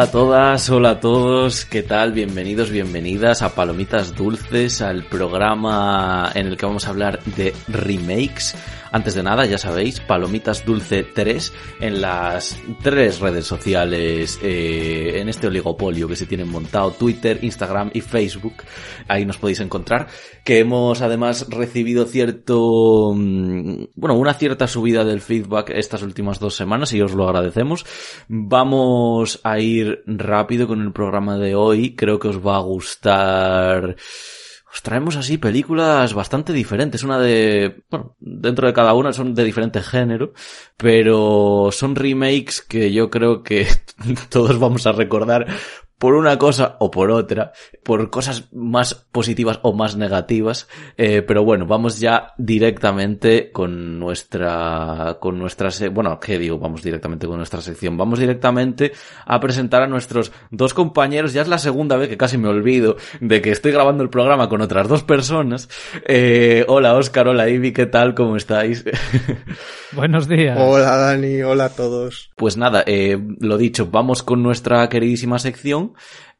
Hola a todas, hola a todos, ¿qué tal? Bienvenidos, bienvenidas a Palomitas Dulces, al programa en el que vamos a hablar de remakes. Antes de nada, ya sabéis, Palomitas Dulce 3 en las tres redes sociales, eh, en este oligopolio que se tienen montado, Twitter, Instagram y Facebook. Ahí nos podéis encontrar. Que hemos además recibido cierto, mm, bueno, una cierta subida del feedback estas últimas dos semanas y os lo agradecemos. Vamos a ir rápido con el programa de hoy. Creo que os va a gustar os traemos así películas bastante diferentes. Una de, bueno, dentro de cada una son de diferente género, pero son remakes que yo creo que todos vamos a recordar por una cosa o por otra, por cosas más positivas o más negativas, eh, pero bueno, vamos ya directamente con nuestra, con nuestra, bueno, ¿qué digo? Vamos directamente con nuestra sección, vamos directamente a presentar a nuestros dos compañeros, ya es la segunda vez que casi me olvido de que estoy grabando el programa con otras dos personas. Eh, hola Oscar, hola Ivy, ¿qué tal? ¿Cómo estáis? Buenos días. Hola Dani, hola a todos. Pues nada, eh, lo dicho, vamos con nuestra queridísima sección,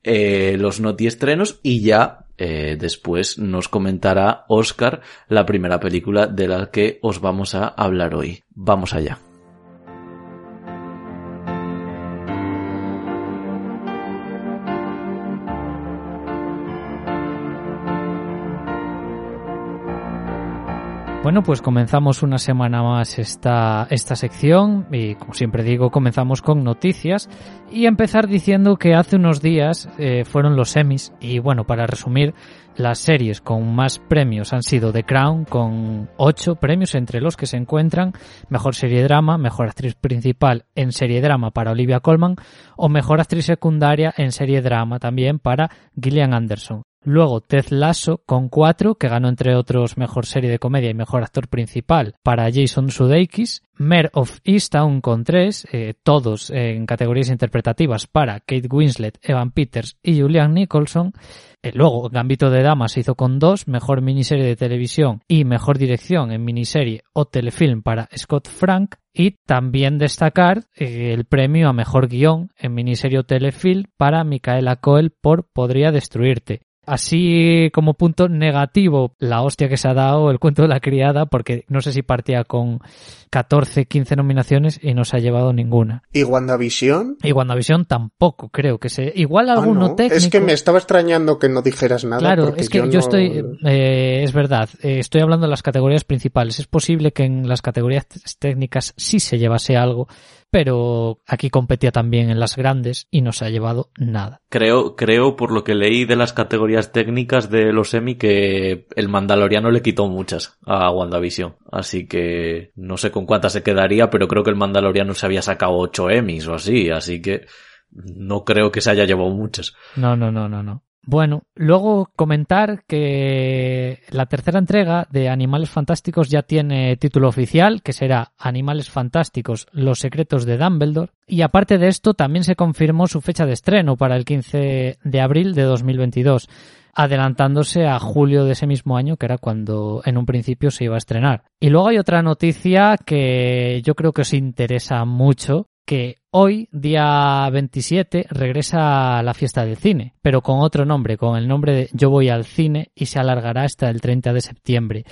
eh, los notiestrenos y ya eh, después nos comentará Oscar la primera película de la que os vamos a hablar hoy. Vamos allá. Bueno, pues comenzamos una semana más esta, esta sección y como siempre digo, comenzamos con noticias y empezar diciendo que hace unos días eh, fueron los semis y bueno, para resumir, las series con más premios han sido The Crown con ocho premios entre los que se encuentran Mejor Serie Drama, Mejor Actriz Principal en Serie Drama para Olivia Colman o Mejor Actriz Secundaria en Serie Drama también para Gillian Anderson. Luego Ted Lasso con cuatro, que ganó entre otros Mejor Serie de Comedia y Mejor Actor Principal para Jason Sudeikis. Mare of Easttown con tres, eh, todos en categorías interpretativas para Kate Winslet, Evan Peters y Julian Nicholson. Eh, luego Gambito de Dama se hizo con dos, Mejor Miniserie de Televisión y Mejor Dirección en Miniserie o Telefilm para Scott Frank. Y también destacar eh, el premio a Mejor Guión en Miniserie o Telefilm para Micaela Coel por Podría Destruirte. Así como punto negativo, la hostia que se ha dado el cuento de la criada, porque no sé si partía con 14, 15 nominaciones y no se ha llevado ninguna. ¿Y WandaVision? Y WandaVision tampoco, creo que se. Igual alguno ah, no. técnico. Es que me estaba extrañando que no dijeras nada. Claro, es que yo, yo no... estoy. Eh, es verdad, eh, estoy hablando de las categorías principales. Es posible que en las categorías técnicas sí se llevase algo pero aquí competía también en las grandes y no se ha llevado nada. Creo, creo por lo que leí de las categorías técnicas de los Emmy que el Mandaloriano le quitó muchas a WandaVision. Así que no sé con cuántas se quedaría, pero creo que el Mandaloriano se había sacado ocho Emmys o así, así que no creo que se haya llevado muchas. No, no, no, no, no. Bueno, luego comentar que la tercera entrega de Animales Fantásticos ya tiene título oficial, que será Animales Fantásticos, Los Secretos de Dumbledore. Y aparte de esto, también se confirmó su fecha de estreno para el 15 de abril de 2022, adelantándose a julio de ese mismo año, que era cuando en un principio se iba a estrenar. Y luego hay otra noticia que yo creo que os interesa mucho, que hoy, día 27, regresa la fiesta del cine, pero con otro nombre, con el nombre de Yo voy al cine y se alargará hasta el 30 de septiembre.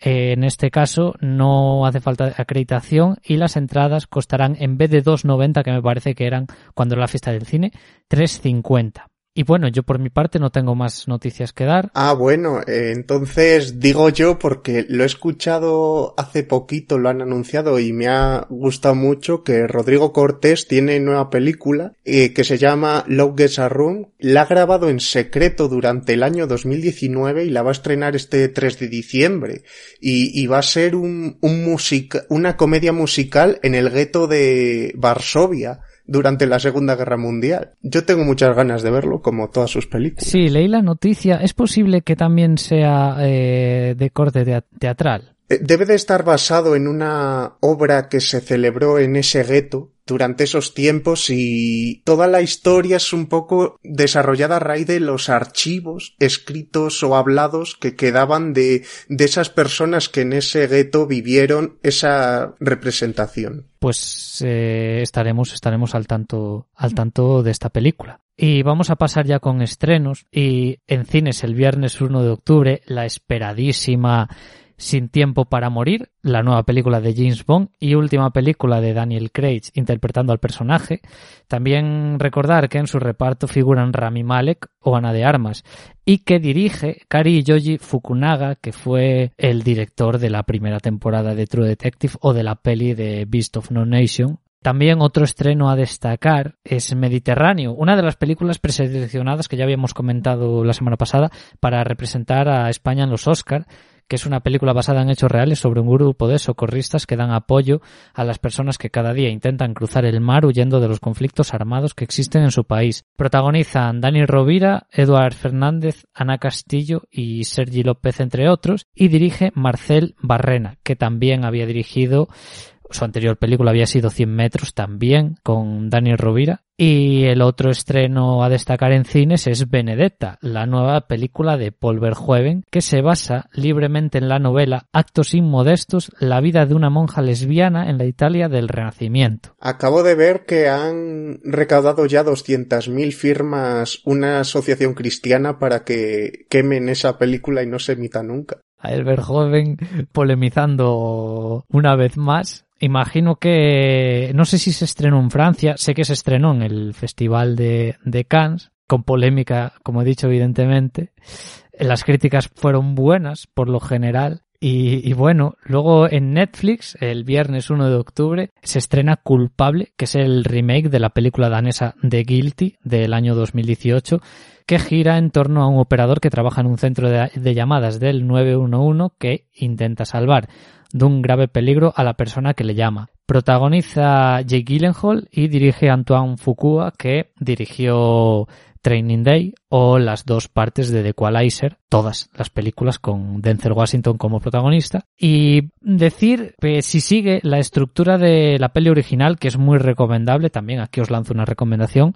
En este caso no hace falta acreditación y las entradas costarán en vez de 2,90 que me parece que eran cuando era la fiesta del cine, 3,50. Y bueno, yo por mi parte no tengo más noticias que dar. Ah, bueno, eh, entonces digo yo porque lo he escuchado hace poquito, lo han anunciado y me ha gustado mucho que Rodrigo Cortés tiene nueva película eh, que se llama Love Gets a Room. La ha grabado en secreto durante el año 2019 y la va a estrenar este 3 de diciembre. Y, va a ser un, una comedia musical en el gueto de Varsovia durante la Segunda Guerra Mundial. Yo tengo muchas ganas de verlo, como todas sus películas. Sí, leí la noticia. Es posible que también sea eh, de corte teatral. Eh, debe de estar basado en una obra que se celebró en ese gueto durante esos tiempos y toda la historia es un poco desarrollada a raíz de los archivos escritos o hablados que quedaban de, esas personas que en ese gueto vivieron esa representación. Pues eh, estaremos, estaremos al tanto, al tanto de esta película. Y vamos a pasar ya con estrenos y en cines el viernes 1 de octubre la esperadísima sin tiempo para morir, la nueva película de James Bond y última película de Daniel Craig interpretando al personaje. También recordar que en su reparto figuran Rami Malek o Ana de Armas y que dirige Kari Yoji Fukunaga, que fue el director de la primera temporada de True Detective o de la peli de Beast of No Nation, también otro estreno a destacar es Mediterráneo, una de las películas preseleccionadas que ya habíamos comentado la semana pasada para representar a España en los Oscar que es una película basada en hechos reales sobre un grupo de socorristas que dan apoyo a las personas que cada día intentan cruzar el mar huyendo de los conflictos armados que existen en su país. Protagonizan Dani Rovira, Eduard Fernández, Ana Castillo y Sergi López, entre otros, y dirige Marcel Barrena, que también había dirigido su anterior película había sido 100 metros también con Daniel Rovira. Y el otro estreno a destacar en cines es Benedetta, la nueva película de Paul Verhoeven, que se basa libremente en la novela Actos Inmodestos, la vida de una monja lesbiana en la Italia del Renacimiento. Acabo de ver que han recaudado ya 200.000 firmas una asociación cristiana para que quemen esa película y no se emita nunca. A el Verhoeven polemizando una vez más Imagino que no sé si se estrenó en Francia, sé que se estrenó en el Festival de, Cannes, con polémica, como he dicho, evidentemente. Las críticas fueron buenas, por lo general. Y, y, bueno, luego en Netflix, el viernes 1 de octubre, se estrena Culpable, que es el remake de la película danesa The Guilty del año 2018, que gira en torno a un operador que trabaja en un centro de, de llamadas del 911 que intenta salvar de un grave peligro a la persona que le llama. Protagoniza Jake Gyllenhaal y dirige Antoine Fuqua, que dirigió Training Day o las dos partes de The Equalizer, todas las películas con Denzel Washington como protagonista. Y decir que si sigue la estructura de la peli original, que es muy recomendable, también aquí os lanzo una recomendación,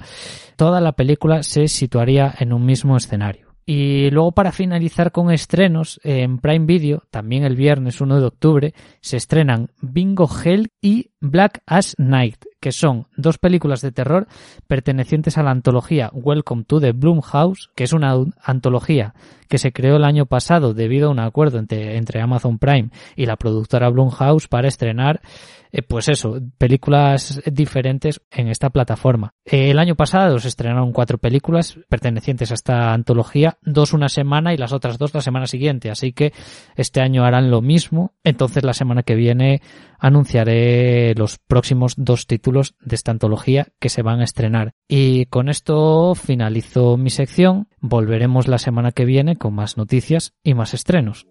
toda la película se situaría en un mismo escenario. Y luego para finalizar con estrenos, en Prime Video, también el viernes 1 de octubre, se estrenan Bingo Hell y Black As Night, que son dos películas de terror pertenecientes a la antología Welcome to the House, que es una antología que se creó el año pasado debido a un acuerdo entre, entre Amazon Prime y la productora Blumhouse para estrenar eh, pues eso, películas diferentes en esta plataforma. Eh, el año pasado se estrenaron cuatro películas pertenecientes a esta antología, dos una semana y las otras dos la semana siguiente, así que este año harán lo mismo, entonces la semana que viene anunciaré los próximos dos títulos de esta antología que se van a estrenar. Y con esto finalizo mi sección, volveremos la semana que viene con más noticias y más estrenos.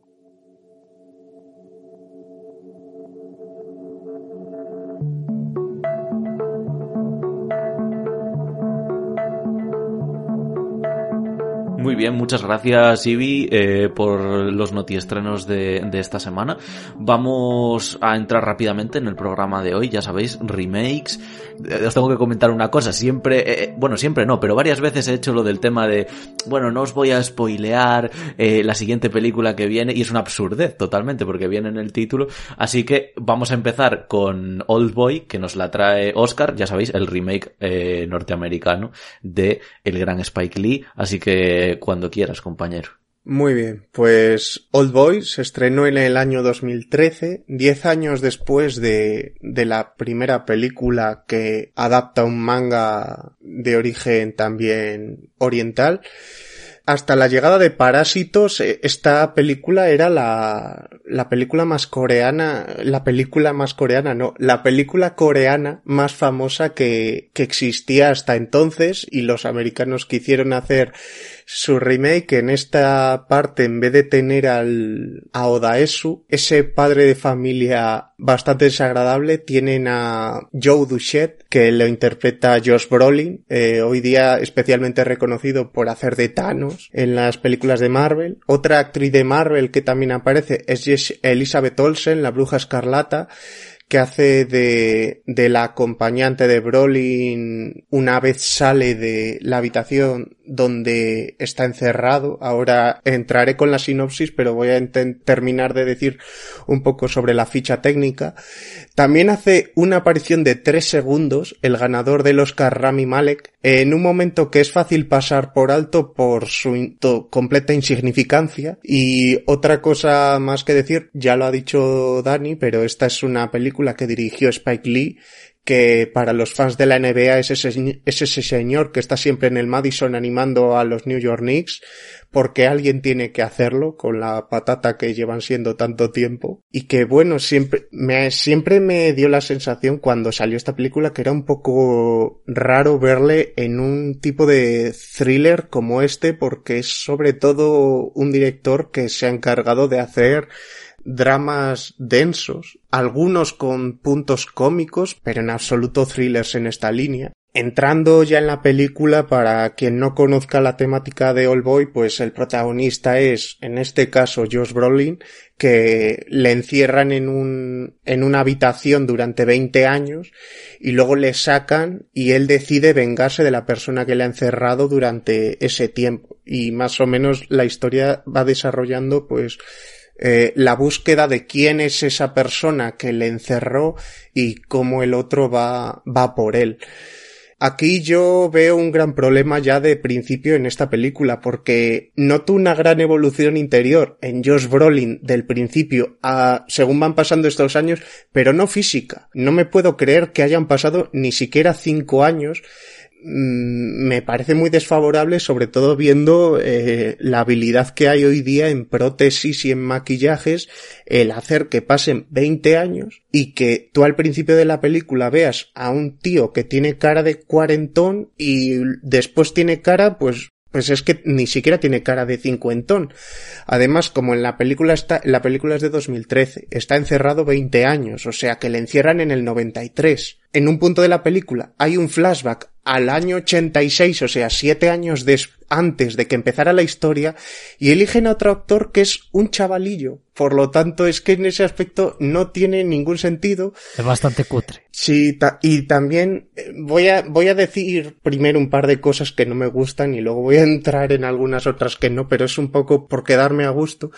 Muy bien, muchas gracias Ibi eh, por los notiestrenos de, de esta semana. Vamos a entrar rápidamente en el programa de hoy, ya sabéis, remakes. Eh, os tengo que comentar una cosa, siempre, eh, eh, bueno, siempre no, pero varias veces he hecho lo del tema de, bueno, no os voy a spoilear eh, la siguiente película que viene, y es una absurdez totalmente, porque viene en el título. Así que vamos a empezar con Old Boy, que nos la trae Oscar, ya sabéis, el remake norteamericano de el gran Spike Lee. Así que cuando quieras, compañero. Muy bien, pues Old Boy se estrenó en el año 2013, diez años después de, de la primera película que adapta un manga de origen también oriental hasta la llegada de Parásitos, eh, esta película era la, la película más coreana, la película más coreana, no, la película coreana más famosa que, que existía hasta entonces y los americanos quisieron hacer su remake en esta parte, en vez de tener al, a Odaesu, ese padre de familia bastante desagradable, tienen a Joe Duchet, que lo interpreta Josh Brolin, eh, hoy día especialmente reconocido por hacer de Thanos en las películas de Marvel. Otra actriz de Marvel que también aparece es Elizabeth Olsen, la bruja escarlata, que hace de, de la acompañante de Brolin una vez sale de la habitación donde está encerrado. Ahora entraré con la sinopsis, pero voy a terminar de decir un poco sobre la ficha técnica. También hace una aparición de tres segundos el ganador del Oscar Rami Malek en un momento que es fácil pasar por alto por su completa insignificancia. Y otra cosa más que decir, ya lo ha dicho Dani, pero esta es una película que dirigió Spike Lee que para los fans de la NBA es ese, ese señor que está siempre en el Madison animando a los New York Knicks, porque alguien tiene que hacerlo con la patata que llevan siendo tanto tiempo. Y que bueno, siempre me, siempre me dio la sensación cuando salió esta película que era un poco raro verle en un tipo de thriller como este, porque es sobre todo un director que se ha encargado de hacer dramas densos, algunos con puntos cómicos, pero en absoluto thrillers en esta línea. Entrando ya en la película, para quien no conozca la temática de All Boy, pues el protagonista es, en este caso, Josh Brolin, que le encierran en un, en una habitación durante 20 años y luego le sacan y él decide vengarse de la persona que le ha encerrado durante ese tiempo. Y más o menos la historia va desarrollando, pues, eh, la búsqueda de quién es esa persona que le encerró y cómo el otro va, va por él. Aquí yo veo un gran problema ya de principio en esta película porque noto una gran evolución interior en Josh Brolin del principio a según van pasando estos años, pero no física. No me puedo creer que hayan pasado ni siquiera cinco años me parece muy desfavorable, sobre todo viendo eh, la habilidad que hay hoy día en prótesis y en maquillajes, el hacer que pasen 20 años y que tú al principio de la película veas a un tío que tiene cara de cuarentón y después tiene cara pues pues es que ni siquiera tiene cara de cincuentón. Además, como en la película está, la película es de 2013, está encerrado 20 años, o sea que le encierran en el 93. En un punto de la película hay un flashback al año 86, o sea, siete años antes de que empezara la historia, y eligen a otro actor que es un chavalillo. Por lo tanto, es que en ese aspecto no tiene ningún sentido. Es bastante cutre. Sí, y también eh, voy a, voy a decir primero un par de cosas que no me gustan y luego voy a entrar en algunas otras que no, pero es un poco por quedarme a gusto.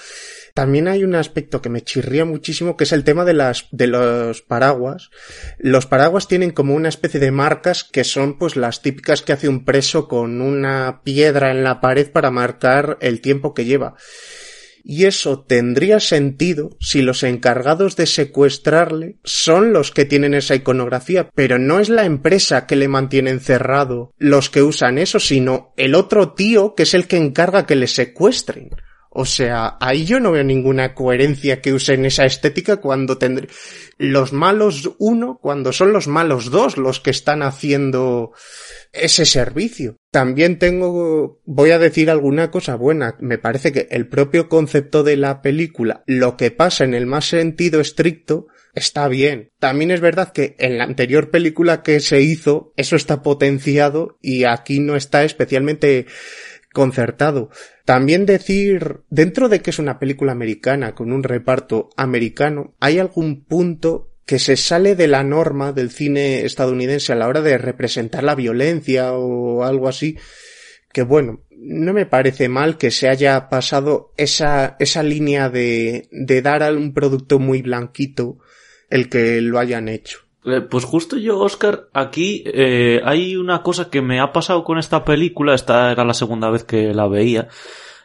También hay un aspecto que me chirría muchísimo, que es el tema de las, de los paraguas. Los paraguas tienen como una especie de marcas que son pues las típicas que hace un preso con una piedra en la pared para marcar el tiempo que lleva. Y eso tendría sentido si los encargados de secuestrarle son los que tienen esa iconografía, pero no es la empresa que le mantiene encerrado los que usan eso, sino el otro tío que es el que encarga que le secuestren. O sea, ahí yo no veo ninguna coherencia que usen esa estética cuando tendré los malos uno, cuando son los malos dos los que están haciendo ese servicio. También tengo, voy a decir alguna cosa buena. Me parece que el propio concepto de la película, lo que pasa en el más sentido estricto, está bien. También es verdad que en la anterior película que se hizo, eso está potenciado y aquí no está especialmente concertado. También decir, dentro de que es una película americana con un reparto americano, ¿hay algún punto que se sale de la norma del cine estadounidense a la hora de representar la violencia o algo así? Que bueno, no me parece mal que se haya pasado esa, esa línea de, de dar a un producto muy blanquito el que lo hayan hecho. Eh, pues justo yo, Oscar, aquí eh, hay una cosa que me ha pasado con esta película, esta era la segunda vez que la veía,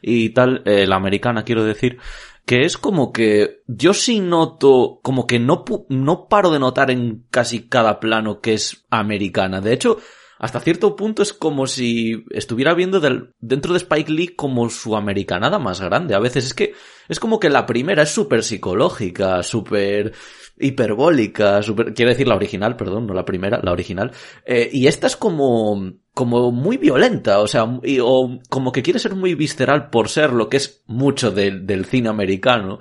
y tal, eh, la americana quiero decir, que es como que yo sí noto, como que no, no paro de notar en casi cada plano que es americana. De hecho, hasta cierto punto es como si estuviera viendo dentro de Spike Lee como su americanada más grande. A veces es que es como que la primera es súper psicológica, súper hiperbólica, super, quiero decir la original, perdón, no la primera, la original. Eh, y esta es como, como muy violenta, o sea, o como que quiere ser muy visceral por ser lo que es mucho del cine americano.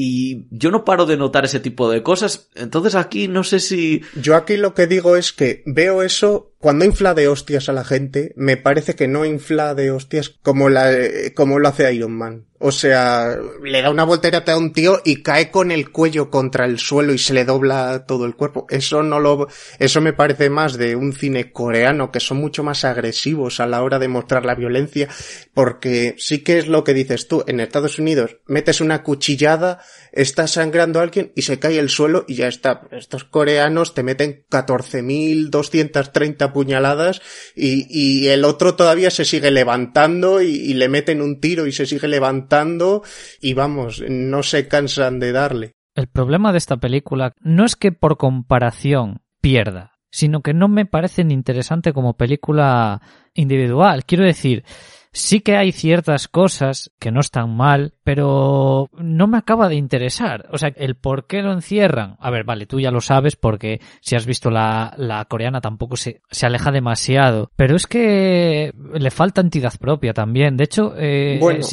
Y yo no paro de notar ese tipo de cosas. Entonces aquí no sé si... Yo aquí lo que digo es que veo eso cuando infla de hostias a la gente, me parece que no infla de hostias como la, como lo hace Iron Man. O sea, le da una voltereta a un tío y cae con el cuello contra el suelo y se le dobla todo el cuerpo. Eso no lo, eso me parece más de un cine coreano que son mucho más agresivos a la hora de mostrar la violencia, porque sí que es lo que dices tú. En Estados Unidos metes una cuchillada, está sangrando a alguien y se cae el suelo y ya está. Estos coreanos te meten 14.230 puñaladas y, el otro todavía se sigue levantando y, y le meten un tiro y se sigue levantando y vamos, no se cansan de darle. El problema de esta película no es que por comparación pierda, sino que no me parece interesante como película individual. Quiero decir, Sí que hay ciertas cosas que no están mal, pero no me acaba de interesar. O sea, el por qué lo encierran. A ver, vale, tú ya lo sabes porque si has visto la, la coreana tampoco se, se aleja demasiado. Pero es que le falta entidad propia también. De hecho, eh, bueno.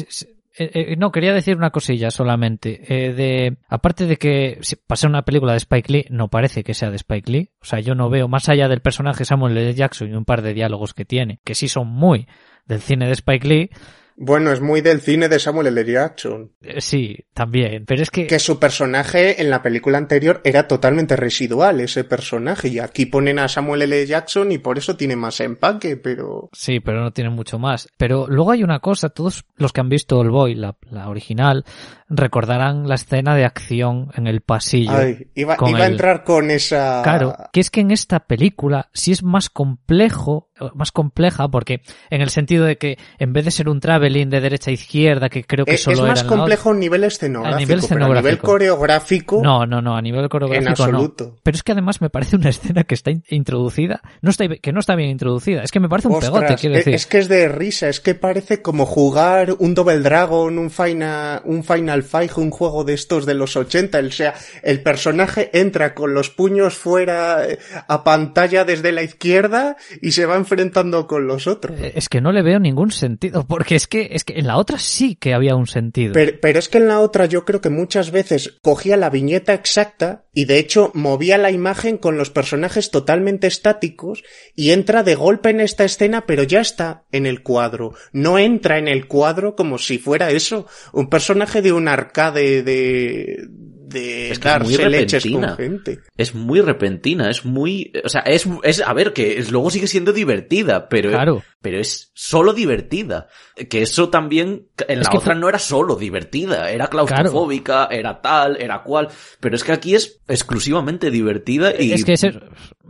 Eh, eh, no, quería decir una cosilla solamente. Eh, de, aparte de que si una película de Spike Lee, no parece que sea de Spike Lee. O sea, yo no veo, más allá del personaje Samuel L. Jackson y un par de diálogos que tiene, que sí son muy del cine de Spike Lee. Bueno, es muy del cine de Samuel L. Jackson. Eh, sí, también, pero es que... Que su personaje en la película anterior era totalmente residual, ese personaje, y aquí ponen a Samuel L. Jackson y por eso tiene más empaque, pero... Sí, pero no tiene mucho más. Pero luego hay una cosa, todos los que han visto El Boy, la, la original, recordarán la escena de acción en el pasillo. Ay, iba, iba a entrar con esa... Claro, que es que en esta película sí es más complejo, más compleja, porque en el sentido de que en vez de ser un traveling de derecha a izquierda, que creo que es, solo es más era complejo a nivel escenográfico, a nivel escenográfico. Pero a nivel coreográfico... No, no, no, a nivel coreográfico en absoluto. no. Pero es que además me parece una escena que está introducida, no está, que no está bien introducida, es que me parece un Ostras, pegote, quiero es, decir. Es que es de risa, es que parece como jugar un Double Dragon, un Final, un Final Fight, un juego de estos de los 80, o sea, el personaje entra con los puños fuera eh, a pantalla desde la izquierda y se va enfrentando con los otros. Eh, Es que no le veo ningún sentido, porque es que, es que en la otra sí que había un sentido. Pero, pero es que en la otra yo creo que muchas veces cogía la viñeta exacta y de hecho movía la imagen con los personajes totalmente estáticos y entra de golpe en esta escena pero ya está en el cuadro. No entra en el cuadro como si fuera eso, un personaje de un arcade de, de Es que es muy leches repentina. con gente. Es muy repentina, es muy, o sea, es, es, a ver, que es- luego sigue siendo divertida, pero, Claro. Pero es solo divertida. Que eso también, en Es la otra no era solo divertida, era claustrofóbica, era tal, era cual, pero es que aquí es exclusivamente divertida y... Es que ese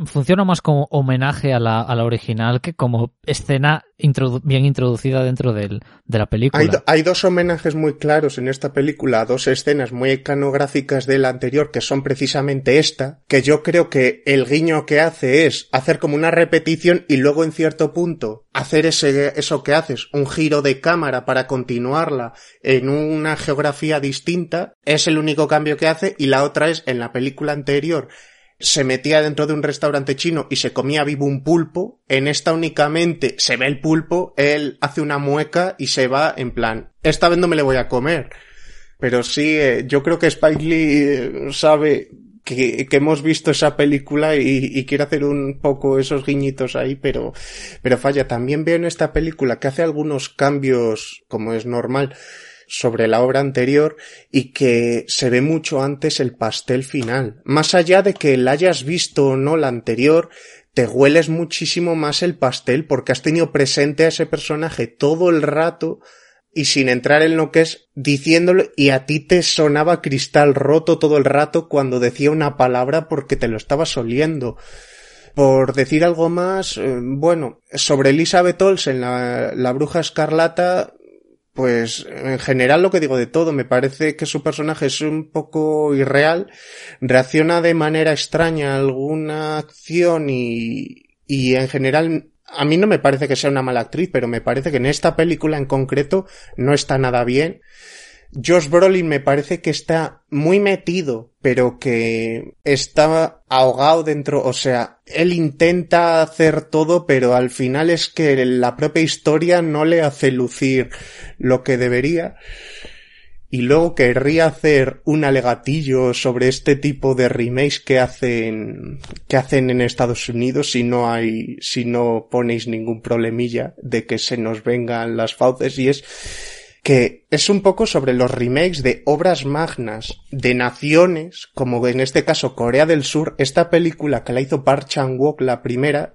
funciona más como homenaje a la, a la original que como escena introdu- bien introducida dentro del, de la película. Hay, do- hay dos homenajes muy claros en esta película, dos escenas muy iconográficas de la anterior, que son precisamente esta, que yo creo que el guiño que hace es hacer como una repetición y luego en cierto punto hacer ese, eso que haces, un giro de cámara para continuarla en una geografía distinta, es el único cambio que hace y la otra es en la película anterior se metía dentro de un restaurante chino y se comía vivo un pulpo. En esta únicamente se ve el pulpo, él hace una mueca y se va en plan, esta vez no me le voy a comer. Pero sí, eh, yo creo que Spike Lee eh, sabe que, que hemos visto esa película y, y quiere hacer un poco esos guiñitos ahí, pero, pero falla. También veo en esta película que hace algunos cambios, como es normal, sobre la obra anterior y que se ve mucho antes el pastel final. Más allá de que la hayas visto o no la anterior, te hueles muchísimo más el pastel porque has tenido presente a ese personaje todo el rato y sin entrar en lo que es diciéndolo y a ti te sonaba cristal roto todo el rato cuando decía una palabra porque te lo estabas oliendo. Por decir algo más, eh, bueno, sobre Elizabeth Olsen, la, la bruja escarlata, pues en general lo que digo de todo, me parece que su personaje es un poco irreal, reacciona de manera extraña a alguna acción y, y en general a mí no me parece que sea una mala actriz, pero me parece que en esta película en concreto no está nada bien. Josh Brolin me parece que está muy metido, pero que está ahogado dentro, o sea, él intenta hacer todo, pero al final es que la propia historia no le hace lucir lo que debería. Y luego querría hacer un alegatillo sobre este tipo de remakes que hacen, que hacen en Estados Unidos si no hay, si no ponéis ningún problemilla de que se nos vengan las fauces. Y es, que es un poco sobre los remakes de obras magnas de naciones, como en este caso Corea del Sur, esta película que la hizo Park Chan-wook la primera,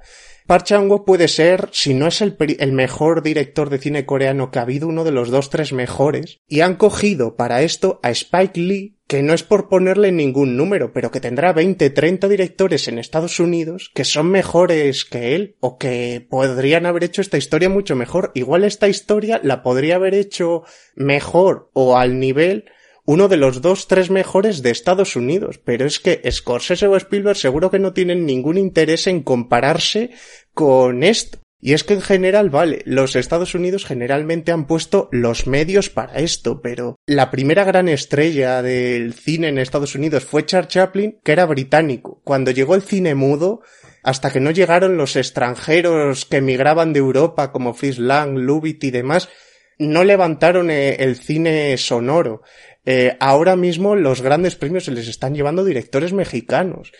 Park Chan-wook puede ser, si no es el, el, mejor director de cine coreano que ha habido, uno de los dos, tres mejores, y han cogido para esto a Spike Lee, que no es por ponerle ningún número, pero que tendrá 20, 30 directores en Estados Unidos que son mejores que él o que podrían haber hecho esta historia mucho mejor. Igual esta historia la podría haber hecho mejor o al nivel uno de los dos, tres mejores de Estados Unidos. Pero es que Scorsese o Spielberg seguro que no tienen ningún interés en compararse con esto. Y es que en general, vale, los Estados Unidos generalmente han puesto los medios para esto, pero la primera gran estrella del cine en Estados Unidos fue Charles Chaplin, que era británico. Cuando llegó el cine mudo, hasta que no llegaron los extranjeros que emigraban de Europa como Fritz Lang, Lubitsch y demás, no levantaron eh, el cine sonoro. Eh, ahora mismo los grandes premios se les están llevando directores mexicanos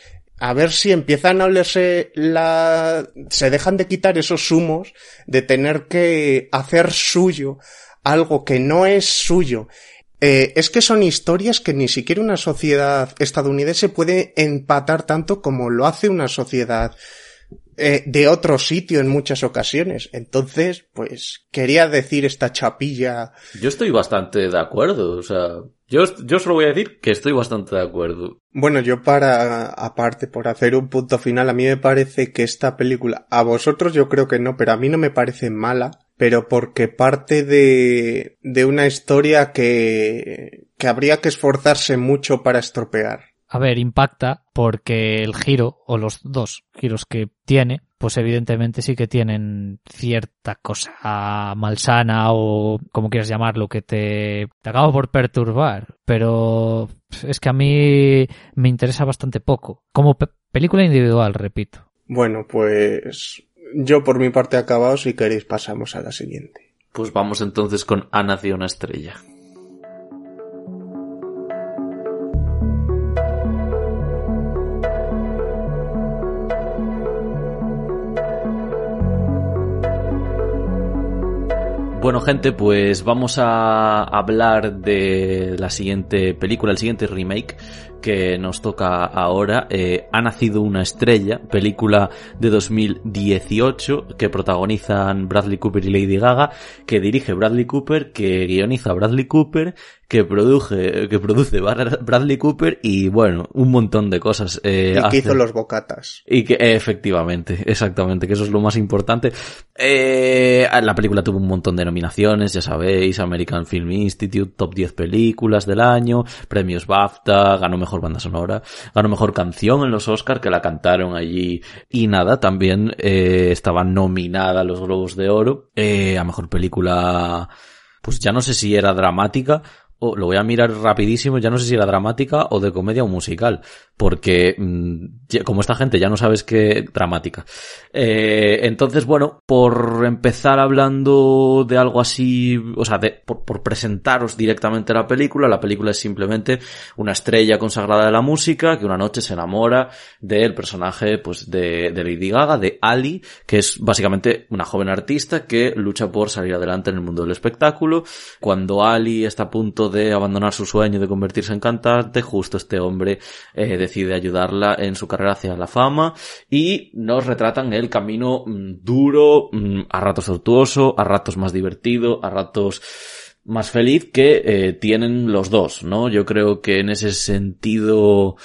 a ver si empiezan a olerse la... se dejan de quitar esos humos de tener que hacer suyo algo que no es suyo. Eh, es que son historias que ni siquiera una sociedad estadounidense puede empatar tanto como lo hace una sociedad eh, de otro sitio en muchas ocasiones. Entonces, pues, quería decir esta chapilla. Yo estoy bastante de acuerdo, o sea, yo, yo solo voy a decir que estoy bastante de acuerdo. Bueno, yo para, aparte, por hacer un punto final, a mí me parece que esta película, a vosotros yo creo que no, pero a mí no me parece mala, pero porque parte de, de una historia que, que habría que esforzarse mucho para estropear. A ver, impacta porque el giro, o los dos giros que tiene, pues evidentemente sí que tienen cierta cosa malsana o como quieras llamarlo, que te, te acaba por perturbar, pero es que a mí me interesa bastante poco. Como pe película individual, repito. Bueno, pues yo por mi parte acabado, si queréis pasamos a la siguiente. Pues vamos entonces con Ha nacido una estrella. Bueno, gente, pues vamos a hablar de la siguiente película, el siguiente remake que nos toca ahora. Eh, ha nacido una estrella, película de 2018 que protagonizan Bradley Cooper y Lady Gaga, que dirige Bradley Cooper, que guioniza Bradley Cooper, que produce, que produce Bradley Cooper y bueno, un montón de cosas. Eh, y que hizo los bocatas. Y que efectivamente, exactamente, que eso es lo más importante. Eh, la película tuvo un montón de nominaciones, ya sabéis, American Film Institute, top 10 películas del año, premios BAFTA, ganó mejor banda sonora, ganó mejor canción en los Oscars que la cantaron allí y nada, también eh, estaba nominada a los Globos de Oro eh, a mejor película pues ya no sé si era dramática o lo voy a mirar rapidísimo, ya no sé si era dramática o de comedia o musical, porque mm, como esta gente ya no sabes qué dramática. Eh, entonces, bueno, por empezar hablando de algo así, o sea, de, por, presentaros directamente la película, la película es simplemente una estrella consagrada de la música que una noche se enamora del personaje, pues, de, de Lady Gaga, de Ali, que es básicamente una joven artista que lucha por salir adelante en el mundo del espectáculo. Cuando Ali está a punto de abandonar su sueño de convertirse en cantante, justo este hombre eh, decide ayudarla en su carrera hacia la fama y nos retratan el camino mm, duro, mm, a ratos tortuoso, a ratos más divertido, a ratos más feliz que eh, tienen los dos, ¿no? Yo creo que en ese sentido...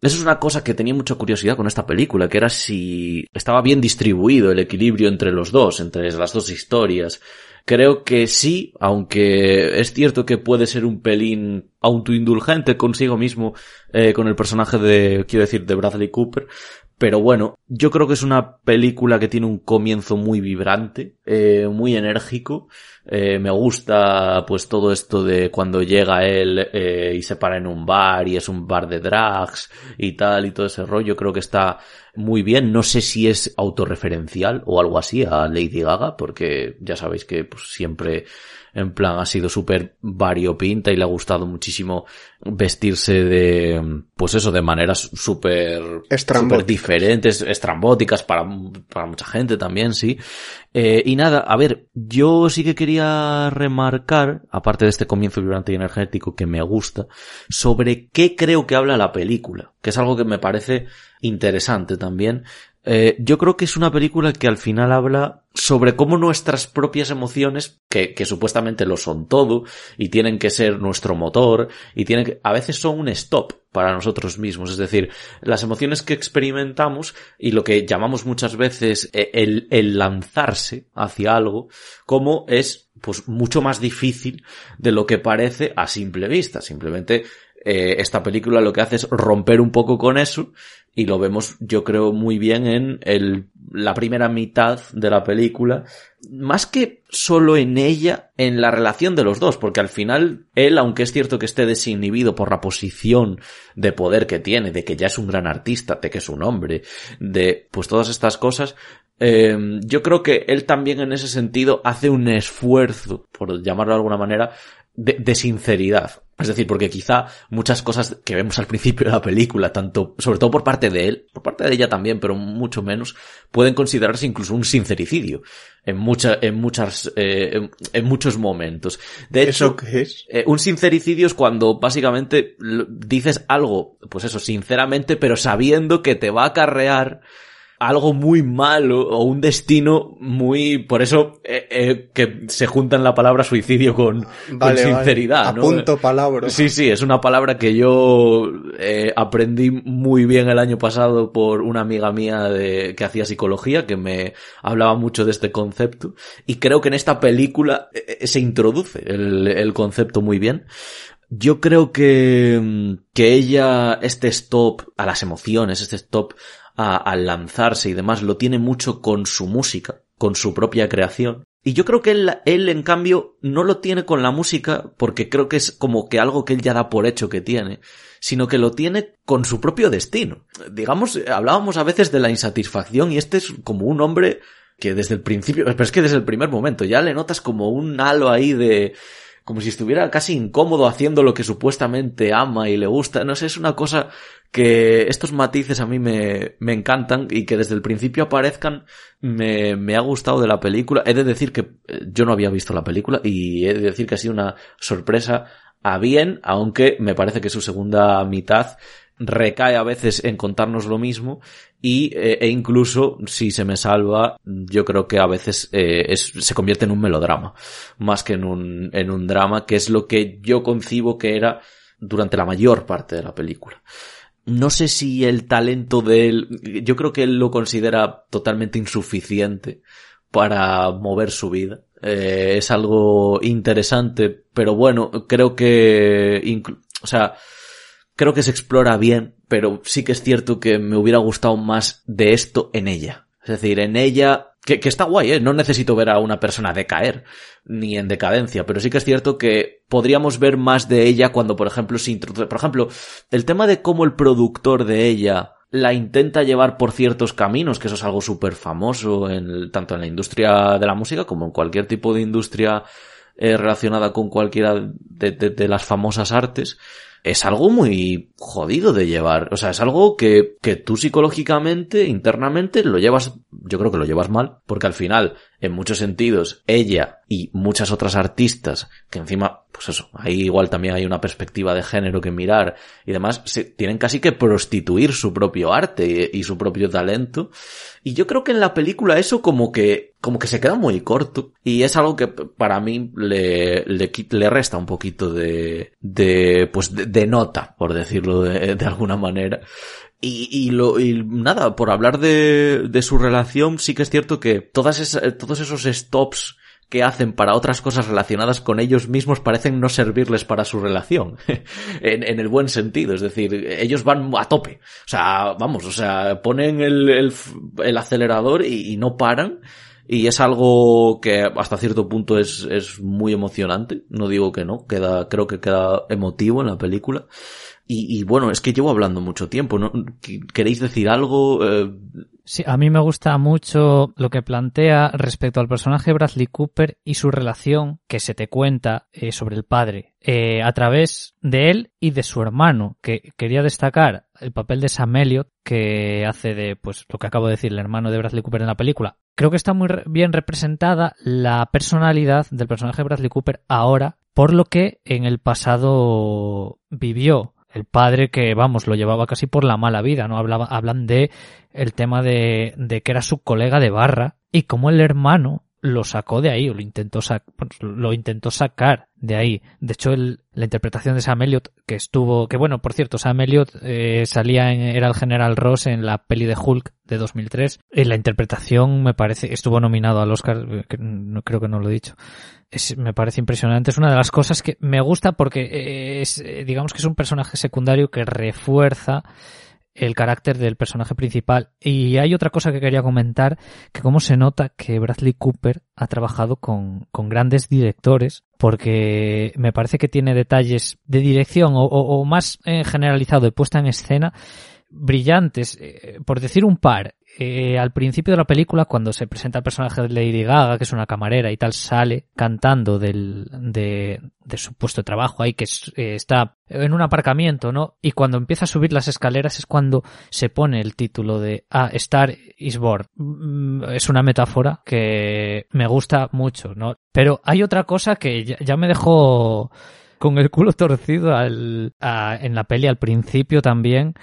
Eso es una cosa que tenía mucha curiosidad con esta película, que era si estaba bien distribuido el equilibrio entre los dos, entre las dos historias creo que sí, aunque es cierto que puede ser un pelín autoindulgente consigo mismo, eh, con el personaje de, quiero decir, de Bradley Cooper, pero bueno, yo creo que es una película que tiene un comienzo muy vibrante, eh, muy enérgico. Eh, me gusta pues todo esto de cuando llega él eh, y se para en un bar y es un bar de drags y tal y todo ese rollo. Creo que está muy bien. No sé si es autorreferencial o algo así a Lady Gaga, porque ya sabéis que pues, siempre en plan ha sido súper variopinta y le ha gustado muchísimo vestirse de, pues eso, de maneras súper diferentes, estrambóticas para, para mucha gente también, sí. Eh, y nada, a ver, yo sí que quería remarcar, aparte de este comienzo vibrante y energético que me gusta, sobre qué creo que habla la película, que es algo que me parece interesante también. Eh, yo creo que es una película que al final habla sobre cómo nuestras propias emociones, que, supuestamente lo son todo, y tienen que ser nuestro motor, y tienen que, a veces son un stop para nosotros mismos. Es decir, las emociones que experimentamos y lo que llamamos muchas veces eh, el, el lanzarse hacia algo, como es pues mucho más difícil de lo que parece a simple vista. Simplemente eh, esta película lo que hace es romper un poco con eso y lo vemos yo creo muy bien en el, la primera mitad de la película, más que solo en ella, en la relación de los dos, porque al final él, aunque es cierto que esté desinhibido por la posición de poder que tiene, de que ya es un gran artista, de que es un hombre, de pues todas estas cosas, eh, yo creo que él también en ese sentido hace un esfuerzo, por llamarlo de alguna manera, de, de, sinceridad. Es decir, porque quizá muchas cosas que vemos al principio de la película, tanto, sobre todo por parte de él, por parte de ella también, pero mucho menos, pueden considerarse incluso un sincericidio en muchas, en muchas, eh, en, en, muchos momentos. De hecho, ¿Eso qué es? Eh, un sincericidio es cuando básicamente dices algo, pues eso, sinceramente, pero sabiendo que te va a acarrear algo muy malo o un destino muy por eso eh, eh, que se juntan la palabra suicidio con, vale, con sinceridad vale. palabras. Sí sí es una palabra que yo eh, aprendí muy bien el año pasado por una amiga mía de que hacía psicología que me hablaba mucho de este concepto y creo que en esta película eh, se introduce el, el concepto muy bien. Yo creo que, que ella, este stop a las emociones, este stop a, lanzarse y demás, lo tiene mucho con su música, con su propia creación. Y yo creo que él, él, en cambio, no lo tiene con la música porque creo que es como que algo que él ya da por hecho que tiene, sino que lo tiene con su propio destino. Digamos, hablábamos a veces de la insatisfacción y este es como un hombre que desde el principio, pero es que desde el primer momento ya le notas como un halo ahí de, como si estuviera casi incómodo haciendo lo que supuestamente ama y le gusta. No sé, es una cosa que estos matices a mí me, me encantan y que desde el principio aparezcan me, me ha gustado de la película. He de decir que yo no había visto la película y he de decir que ha sido una sorpresa a bien, aunque me parece que su segunda mitad recae a veces en contarnos lo mismo y eh, e incluso si se me salva yo creo que a veces eh, se convierte en un melodrama más que en un, en un drama que es lo que yo concibo que era durante la mayor parte de la película. No sé si el talento de él yo creo que él lo considera totalmente insuficiente para mover su vida. Eh, es algo interesante pero bueno creo que o sea creo que se explora bien, pero sí que es cierto que me hubiera gustado más de esto en ella. Es decir, en ella, que, que, está guay, ¿eh? No necesito ver a una persona decaer, ni en decadencia, pero sí que es cierto que podríamos ver más de ella cuando, por ejemplo, se introduce, por ejemplo, el tema de cómo el productor de ella la intenta llevar por ciertos caminos, que eso es algo súper famoso en, tanto en la industria de la música como en cualquier tipo de industria eh, relacionada con cualquiera de, de, de las famosas artes, es algo muy jodido de llevar. O sea, es algo que, que tú psicológicamente, internamente, lo llevas, yo creo que lo llevas mal, porque al final, en muchos sentidos, ella y muchas otras artistas, que encima, pues eso, ahí igual también hay una perspectiva de género que mirar y demás, se, tienen casi que prostituir su propio arte y, su propio talento. Y yo creo que en la película eso como que, como que se queda muy corto. Y es algo que para mí le, le, resta un poquito de, de, pues de, nota, por decirlo de, de alguna manera. Y, y, lo, y nada, por hablar de, de su relación, sí que es cierto que todas esas, todos esos stops que hacen para otras cosas relacionadas con ellos mismos parecen no servirles para su relación. en, el buen sentido. Es decir, ellos van a tope. O sea, vamos, o sea, ponen el, acelerador y, no paran. Y es algo que hasta cierto punto es, es muy emocionante. No digo que no, queda, creo que queda emotivo en la película. Y, bueno, es que llevo hablando mucho tiempo, ¿no? ¿Queréis decir algo? Eh, Sí, a mí me gusta mucho lo que plantea respecto al personaje Bradley Cooper y su relación que se te cuenta eh, sobre el padre eh, a través de él y de su hermano, que quería destacar el papel de Sam Elliott que hace de, pues, lo que acabo de decir, el hermano de Bradley Cooper en la película. Creo que está muy bien representada la personalidad del personaje de Bradley Cooper ahora por lo que en el pasado vivió el padre que, vamos, lo llevaba casi por la mala vida, ¿no? Hablaba, hablan de el tema de, de que era su colega de barra y como el hermano lo sacó de ahí, o lo intentó, lo intentó sacar de ahí. De hecho, el, la interpretación de Sam Elliott, que estuvo, que bueno, por cierto, Sam Elliott eh, salía en, era el general Ross en la peli de Hulk de 2003. Y la interpretación me parece, estuvo nominado al Oscar, eh, creo que no lo he dicho. Es, me parece impresionante. Es una de las cosas que me gusta porque es, digamos que es un personaje secundario que refuerza el carácter del personaje principal. Y hay otra cosa que quería comentar, que cómo se nota que Bradley Cooper ha trabajado con, con grandes directores, porque me parece que tiene detalles de dirección o, más eh, generalizado de puesta en escena brillantes, eh, por decir un par, eh, al principio de la película, cuando se presenta el personaje de Lady Gaga, que es una camarera y tal, sale cantando del, de, de su puesto de trabajo ahí, que eh, está en un aparcamiento, ¿no? Y cuando empieza a subir las escaleras es cuando se pone el título de Ah, Star is Born. Mm, es una metáfora que me gusta mucho, ¿no? Pero hay otra cosa que ya, me dejó con el culo torcido al, en la peli al principio también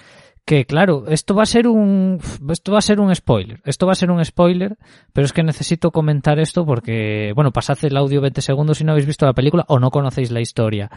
que claro, esto va a ser un esto va a ser un spoiler. Esto va a ser un spoiler, pero es que necesito comentar esto porque bueno, pasad el audio 20 segundos si no habéis visto la película o no conocéis la historia.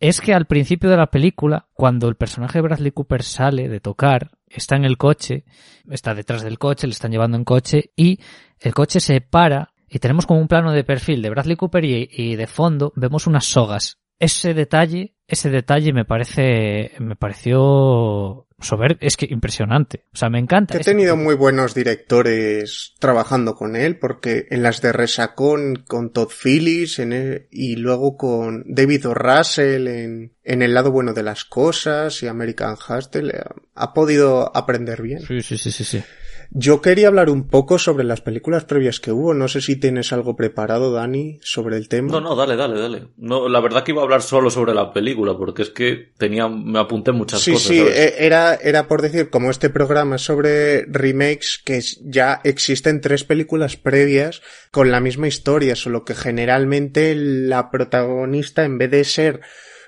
Es que al principio de la película, cuando el personaje de Bradley Cooper sale de tocar, está en el coche, está detrás del coche, le están llevando en coche y el coche se para y tenemos como un plano de perfil de Bradley Cooper y, y de fondo vemos unas sogas. Ese detalle, ese detalle me parece, me pareció sober es que impresionante. O sea, me encanta. He tenido muy buenos directores trabajando con él, porque en las de Resacón con Todd Phillips en y luego con David o. Russell en, en El lado bueno de las cosas y American Hustle, eh, ha podido aprender bien. Sí, sí, sí, sí, sí. Yo quería hablar un poco sobre las películas previas que hubo. No sé si tienes algo preparado, Dani, sobre el tema. No, no, dale, dale, dale. No, la verdad que iba a hablar solo sobre la película, porque es que tenía, me apunté muchas cosas. Sí, sí, eh, era, era por decir, como este programa es sobre remakes, que ya existen tres películas previas con la misma historia, solo que generalmente la protagonista, en vez de ser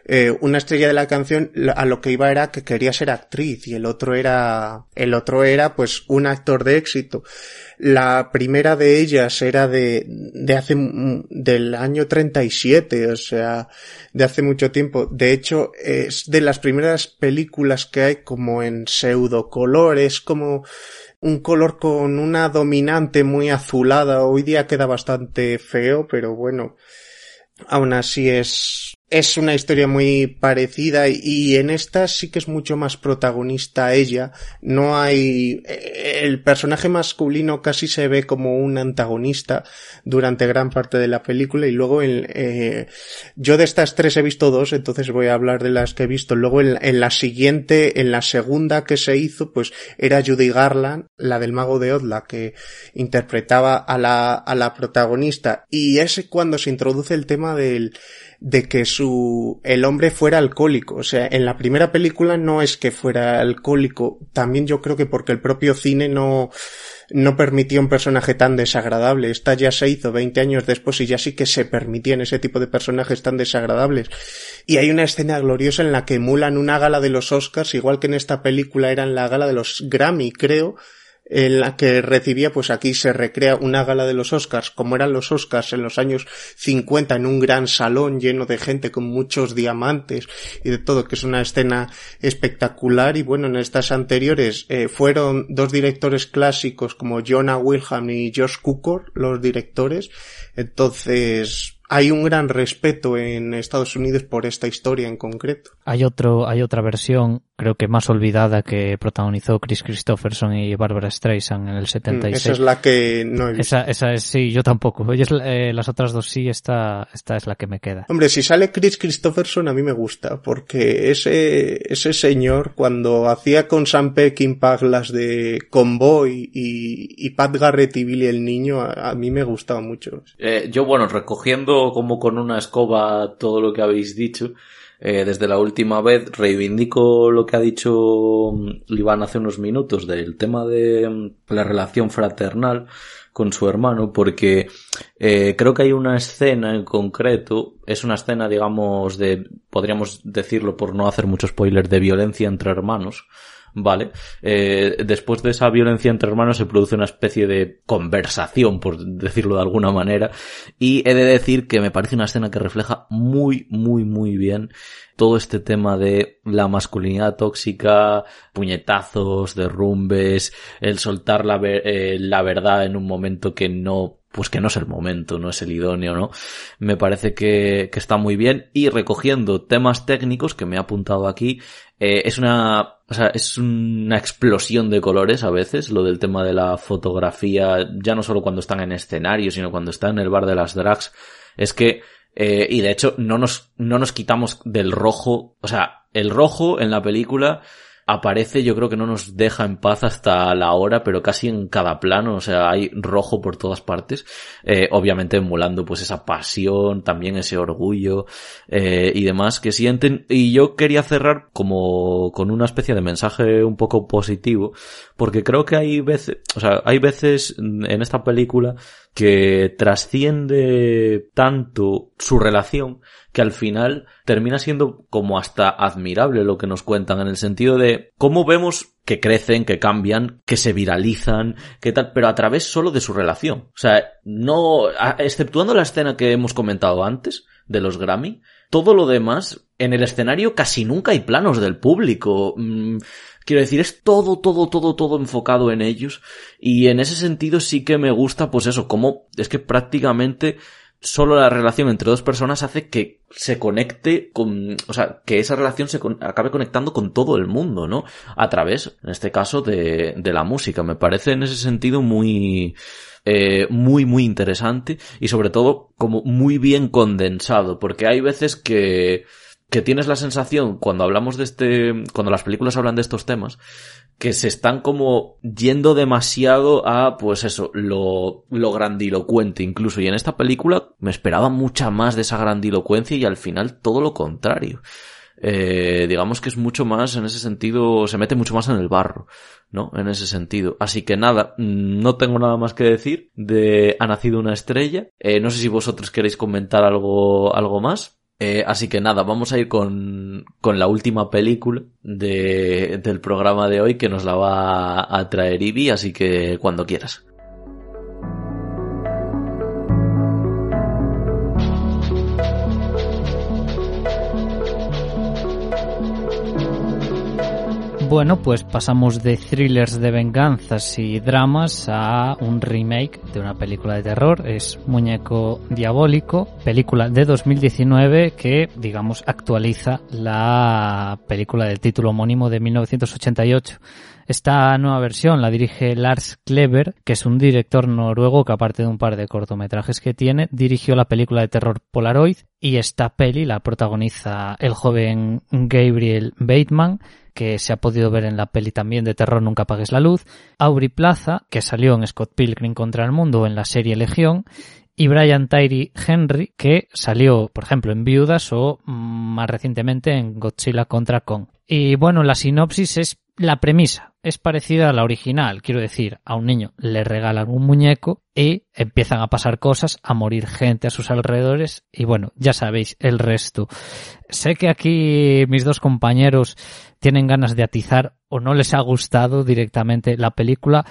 eh, una estrella de la canción a lo que iba era que quería ser actriz y el otro era, el otro era pues un actor de éxito. La primera de ellas era de, de hace, del año 37, o sea, de hace mucho tiempo. De hecho, es de las primeras películas que hay como en pseudo colores, como un color con una dominante muy azulada. Hoy día queda bastante feo, pero bueno, aún así es es una historia muy parecida y en esta sí que es mucho más protagonista ella. No hay el personaje masculino casi se ve como un antagonista durante gran parte de la película y luego en, eh, yo de estas tres he visto dos, entonces voy a hablar de las que he visto. Luego en, en, la siguiente, en la segunda que se hizo, pues era Judy Garland, la del mago de Oz, la que interpretaba a la, a la protagonista y es cuando se introduce el tema del de que su, el hombre fuera alcohólico. O sea, en la primera película no es que fuera alcohólico, también yo creo que porque el propio cine no, no permitía un personaje tan desagradable. Esta ya se hizo 20 años después y ya sí que se permitían ese tipo de personajes tan desagradables. Y hay una escena gloriosa en la que emulan una gala de los Oscars, igual que en esta película era en la gala de los Grammy, creo, en la que recibía, pues aquí se recrea una gala de los Oscars, como eran los Oscars en los años 50, en un gran salón lleno de gente con muchos diamantes y de todo, que es una escena espectacular. Y bueno, en estas anteriores eh, fueron dos directores clásicos como Jonah Wilhelm y Josh Cukor, los directores. Entonces, hay un gran respeto en Estados Unidos por esta historia en concreto. Hay otro, hay otra versión, creo que más olvidada, que protagonizó Chris Christopherson y Barbara Streisand en el 76. Mm, esa es la que no he visto. Esa, esa es, sí, yo tampoco. eh, las otras dos sí, esta, esta es la que me queda. Hombre, si sale Chris Christopherson a mí me gusta, porque ese, ese señor cuando hacía con Sam Peckinpah las de Convoy y, y Pat Garrett y Billy el Niño, a, a mí me gustaba mucho. Eh, yo, bueno, recogiendo como con una escoba todo lo que habéis dicho. Eh, desde la última vez reivindico lo que ha dicho Iván hace unos minutos del tema de mm, la relación fraternal con su hermano porque eh, creo que hay una escena en concreto, es una escena digamos de, podríamos decirlo por no hacer mucho spoiler, de violencia entre hermanos, ¿vale? Eh, después de esa violencia entre hermanos se produce una especie de conversación, por decirlo de alguna manera, y he de decir que me parece una escena que refleja muy, muy, muy bien todo este tema de la masculinidad tóxica, puñetazos, derrumbes, el soltar la, eh, la verdad en un momento que no pues que no es el momento, no es el idóneo, ¿no? Me parece que, que está muy bien y recogiendo temas técnicos que me he apuntado aquí, eh, es una, o sea, es una explosión de colores a veces, lo del tema de la fotografía, ya no solo cuando están en escenario, sino cuando están en el bar de las drags, es que eh, y de hecho, no nos, no nos quitamos del rojo. O sea, el rojo en la película aparece, yo creo que no nos deja en paz hasta la hora, pero casi en cada plano, o sea, hay rojo por todas partes, eh, obviamente emulando pues esa pasión, también ese orgullo eh, y demás que sienten. Y yo quería cerrar como con una especie de mensaje un poco positivo, porque creo que hay veces, o sea, hay veces en esta película que trasciende tanto su relación que al final termina siendo como hasta admirable lo que nos cuentan en el sentido de cómo vemos que crecen, que cambian, que se viralizan, que tal, pero a través solo de su relación. O sea, no, exceptuando la escena que hemos comentado antes de los Grammy, todo lo demás, en el escenario casi nunca hay planos del público. Mm, quiero decir, es todo, todo, todo, todo enfocado en ellos. Y en ese sentido sí que me gusta, pues eso, como es que prácticamente solo la relación entre dos personas hace que se conecte con, o sea, que esa relación se con, acabe conectando con todo el mundo, ¿no? A través, en este caso, de, de la música. Me parece en ese sentido muy, eh, muy, muy interesante y sobre todo como muy bien condensado, porque hay veces que, que tienes la sensación cuando hablamos de este, cuando las películas hablan de estos temas, que se están como yendo demasiado a, pues eso, lo, lo grandilocuente incluso. Y en esta película me esperaba mucha más de esa grandilocuencia y al final todo lo contrario. Eh, digamos que es mucho más, en ese sentido, se mete mucho más en el barro, ¿no? En ese sentido. Así que nada, mm, no tengo nada más que decir de Ha nacido una estrella. Eh, no sé si vosotros queréis comentar algo, algo más. Eh, así que nada, vamos a ir con, con la última película de, del programa de hoy que nos la va a traer Ibi, así que cuando quieras. Bueno, pues pasamos de thrillers de venganzas y dramas a un remake de una película de terror. Es Muñeco Diabólico, película de 2019 que, digamos, actualiza la película del título homónimo de 1988. Esta nueva versión la dirige Lars Kleber, que es un director noruego que aparte de un par de cortometrajes que tiene, dirigió la película de terror Polaroid y esta peli la protagoniza el joven Gabriel Bateman, que se ha podido ver en la peli también de terror Nunca apagues la luz, Aubrey Plaza, que salió en Scott Pilgrim contra el mundo en la serie Legión, y Brian Tyree Henry, que salió, por ejemplo, en Viudas o mm, más recientemente en Godzilla contra Kong. Y bueno, la sinopsis es la premisa es parecida a la original, quiero decir, a un niño le regalan un muñeco y empiezan a pasar cosas, a morir gente a sus alrededores y bueno, ya sabéis el resto. Sé que aquí mis dos compañeros tienen ganas de atizar o no les ha gustado directamente la película.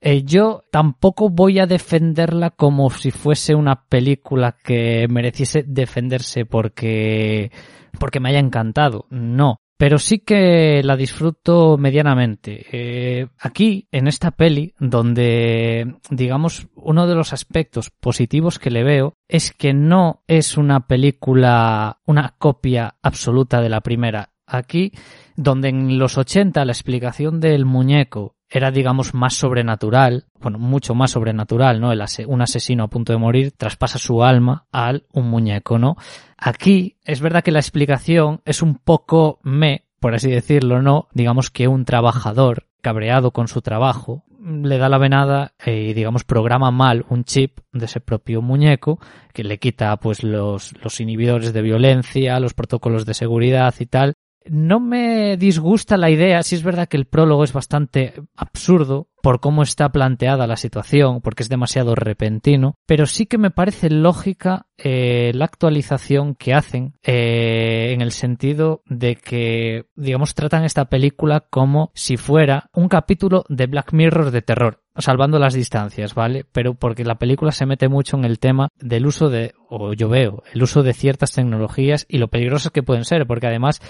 Eh, yo tampoco voy a defenderla como si fuese una película que mereciese defenderse porque porque me haya encantado. No, pero sí que la disfruto medianamente. Eh, aquí, en esta peli, donde, digamos, uno de los aspectos positivos que le veo es que no es una película, una copia absoluta de la primera. Aquí, donde en los 80 la explicación del muñeco era, digamos, más sobrenatural, bueno, mucho más sobrenatural, ¿no? El un asesino a punto de morir traspasa su alma al un muñeco, ¿no? Aquí es verdad que la explicación es un poco me, por así decirlo, ¿no? Digamos que un trabajador cabreado con su trabajo le da la venada y digamos programa mal un chip de ese propio muñeco que le quita pues los, los inhibidores de violencia, los protocolos de seguridad y tal no me disgusta la idea, si es verdad que el prólogo es bastante absurdo por cómo está planteada la situación, porque es demasiado repentino, pero sí que me parece lógica eh, la actualización que hacen eh, en el sentido de que, digamos, tratan esta película como si fuera un capítulo de Black Mirror de terror salvando las distancias, ¿vale? Pero porque la película se mete mucho en el tema del uso de, o yo veo, el uso de ciertas tecnologías y lo peligrosas que pueden ser, porque además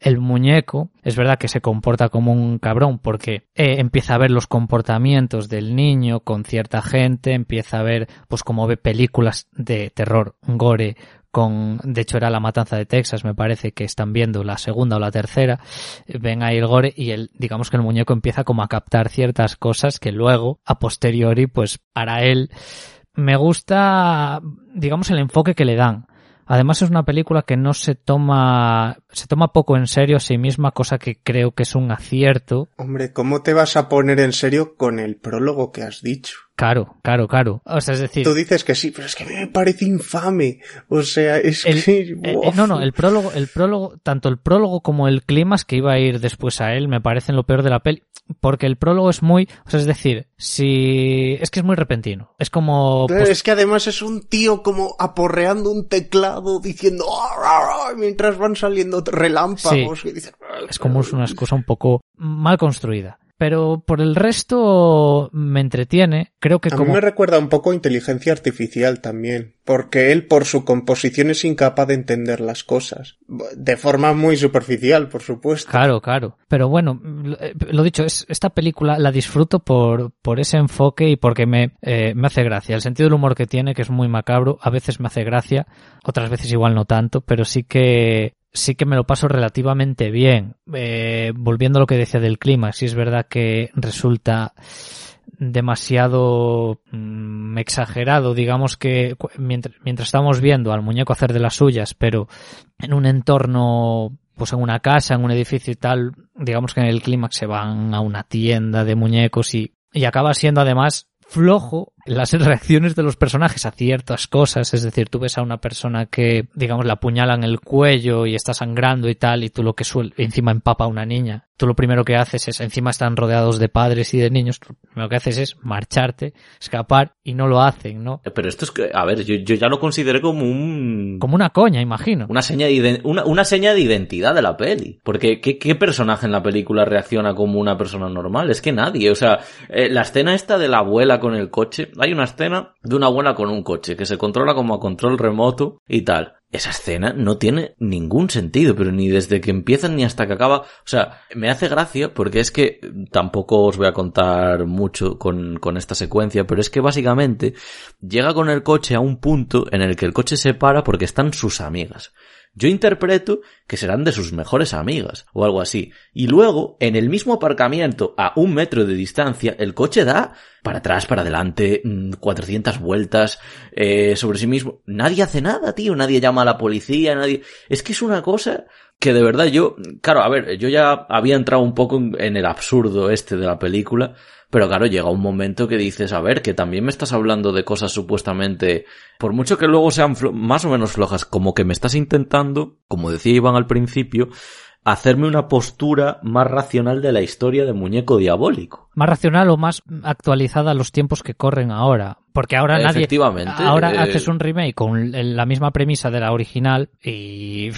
el muñeco es verdad que se comporta como un cabrón porque eh, empieza a ver los comportamientos del niño con cierta gente, empieza a ver pues como ve películas de terror, gore, con, de hecho era la matanza de Texas, me parece que están viendo la segunda o la tercera, ven ahí el gore y el, digamos que el muñeco empieza como a captar ciertas cosas que luego, a posteriori, pues para él, me gusta, digamos, el enfoque que le dan. Además es una película que no se toma, se toma poco en serio a sí misma, cosa que creo que es un acierto. Hombre, ¿cómo te vas a poner en serio con el prólogo que has dicho? Claro, claro, claro. O sea, es decir. Tú dices que sí, pero es que me parece infame. O sea, es que. no, no, el prólogo, el prólogo, tanto el prólogo como el clímax que iba a ir después a él me parecen lo peor de la peli. Porque el prólogo es muy. O sea, es decir, si. Es que es muy repentino. Es como. Pues es que además es un tío como aporreando un teclado diciendo. mientras van saliendo relámpagos. es como es una cosa un poco mal construida pero por el resto me entretiene. Creo que a como... mí me recuerda un poco a inteligencia artificial también, porque él por su composición es incapaz de entender las cosas, de forma muy superficial, por supuesto. Claro, claro. Pero bueno, lo dicho, es, esta película la disfruto por, por ese enfoque y porque me, eh, me hace gracia. El sentido del humor que tiene, que es muy macabro, a veces me hace gracia, otras veces igual no tanto, pero sí que sí que me lo paso relativamente bien. Eh, volviendo a lo que decía del clima, sí es verdad que resulta demasiado mm, exagerado, digamos que mientras, mientras estamos viendo al muñeco hacer de las suyas, pero en un entorno pues en una casa, en un edificio y tal, digamos que en el clímax se van a una tienda de muñecos y, y acaba siendo además flojo las reacciones de los personajes a ciertas cosas, es decir, tú ves a una persona que, digamos, la apuñala en el cuello y está sangrando y tal, y tú lo que suele, encima empapa a una niña, tú lo primero que haces es, encima están rodeados de padres y de niños, lo primero que haces es marcharte, escapar, y no lo hacen, ¿no? Pero esto es que, a ver, yo, yo ya lo consideré como un... Como una coña, imagino. Una seña de, una, una seña de identidad de la peli. Porque, ¿qué, ¿qué personaje en la película reacciona como una persona normal? Es que nadie, o sea, eh, la escena esta de la abuela con el coche, hay una escena de una abuela con un coche que se controla como a control remoto y tal. Esa escena no tiene ningún sentido, pero ni desde que empiezan ni hasta que acaba. O sea, me hace gracia porque es que tampoco os voy a contar mucho con, con esta secuencia, pero es que básicamente llega con el coche a un punto en el que el coche se para porque están sus amigas. Yo interpreto que serán de sus mejores amigas o algo así. Y luego, en el mismo aparcamiento, a un metro de distancia, el coche da para atrás, para adelante, 400 mm, vueltas eh, sobre sí mismo. Nadie hace nada, tío. Nadie llama a la policía, nadie... Es que es una cosa que de verdad yo... Claro, a ver, yo ya había entrado un poco en el absurdo este de la película pero claro, llega un momento que dices, a ver, que también me estás hablando de cosas supuestamente, por mucho que luego sean más o menos flojas, como que me estás intentando, como decía Iván al principio, hacerme una postura más racional de la historia de Muñeco Diabólico. Más racional o más actualizada a los tiempos que corren ahora. Porque ahora nadie. Efectivamente. Ahora eh, haces un remake con la misma premisa de la original y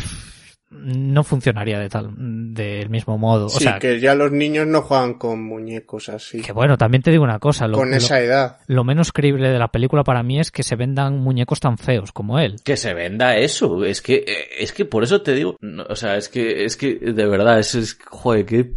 no funcionaría de tal del mismo modo. O sí, sea, que ya los niños no juegan con muñecos así. que bueno, también te digo una cosa. Lo, con lo- esa edad. lo menos creíble de la película para mí es que se vendan muñecos tan feos como él. Que se venda eso, es que, eh, es que por eso te digo, no, o sea, es que, es que, de verdad, es, es joder, qué,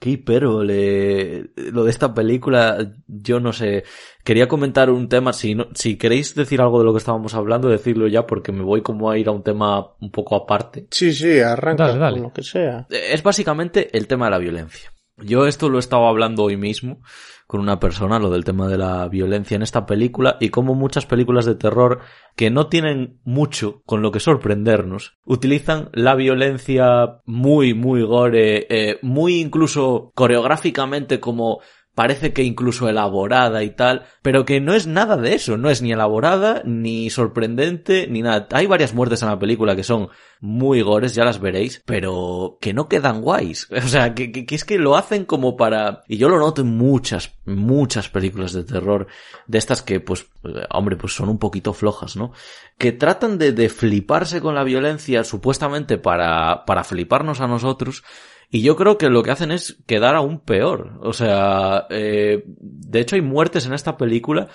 qué hipérbole, lo de esta película, yo no sé, quería comentar un tema, si no, si queréis decir algo de lo que estábamos hablando, decirlo ya, porque me voy como a ir a un tema un poco aparte. Sí, sí, arranca Dale, dale. con lo que sea. Es básicamente el tema de la violencia. Yo esto lo estaba hablando hoy mismo con una persona, lo del tema de la violencia en esta película y como muchas películas de terror que no tienen mucho con lo que sorprendernos, utilizan la violencia muy, muy gore, eh, muy incluso coreográficamente como parece que incluso elaborada y tal, pero que no es nada de eso, no es ni elaborada, ni sorprendente, ni nada. Hay varias muertes en la película que son muy gores, ya las veréis, pero que no quedan guays. O sea, que, es que lo hacen como para... Y yo lo noto en muchas, muchas películas de terror, de estas que, pues, eh, hombre, pues son un poquito flojas, ¿no? Que tratan de, de fliparse con la violencia supuestamente para, para fliparnos a nosotros, y yo creo que lo que hacen es quedar aún peor. O sea, eh, de hecho hay muertes en esta película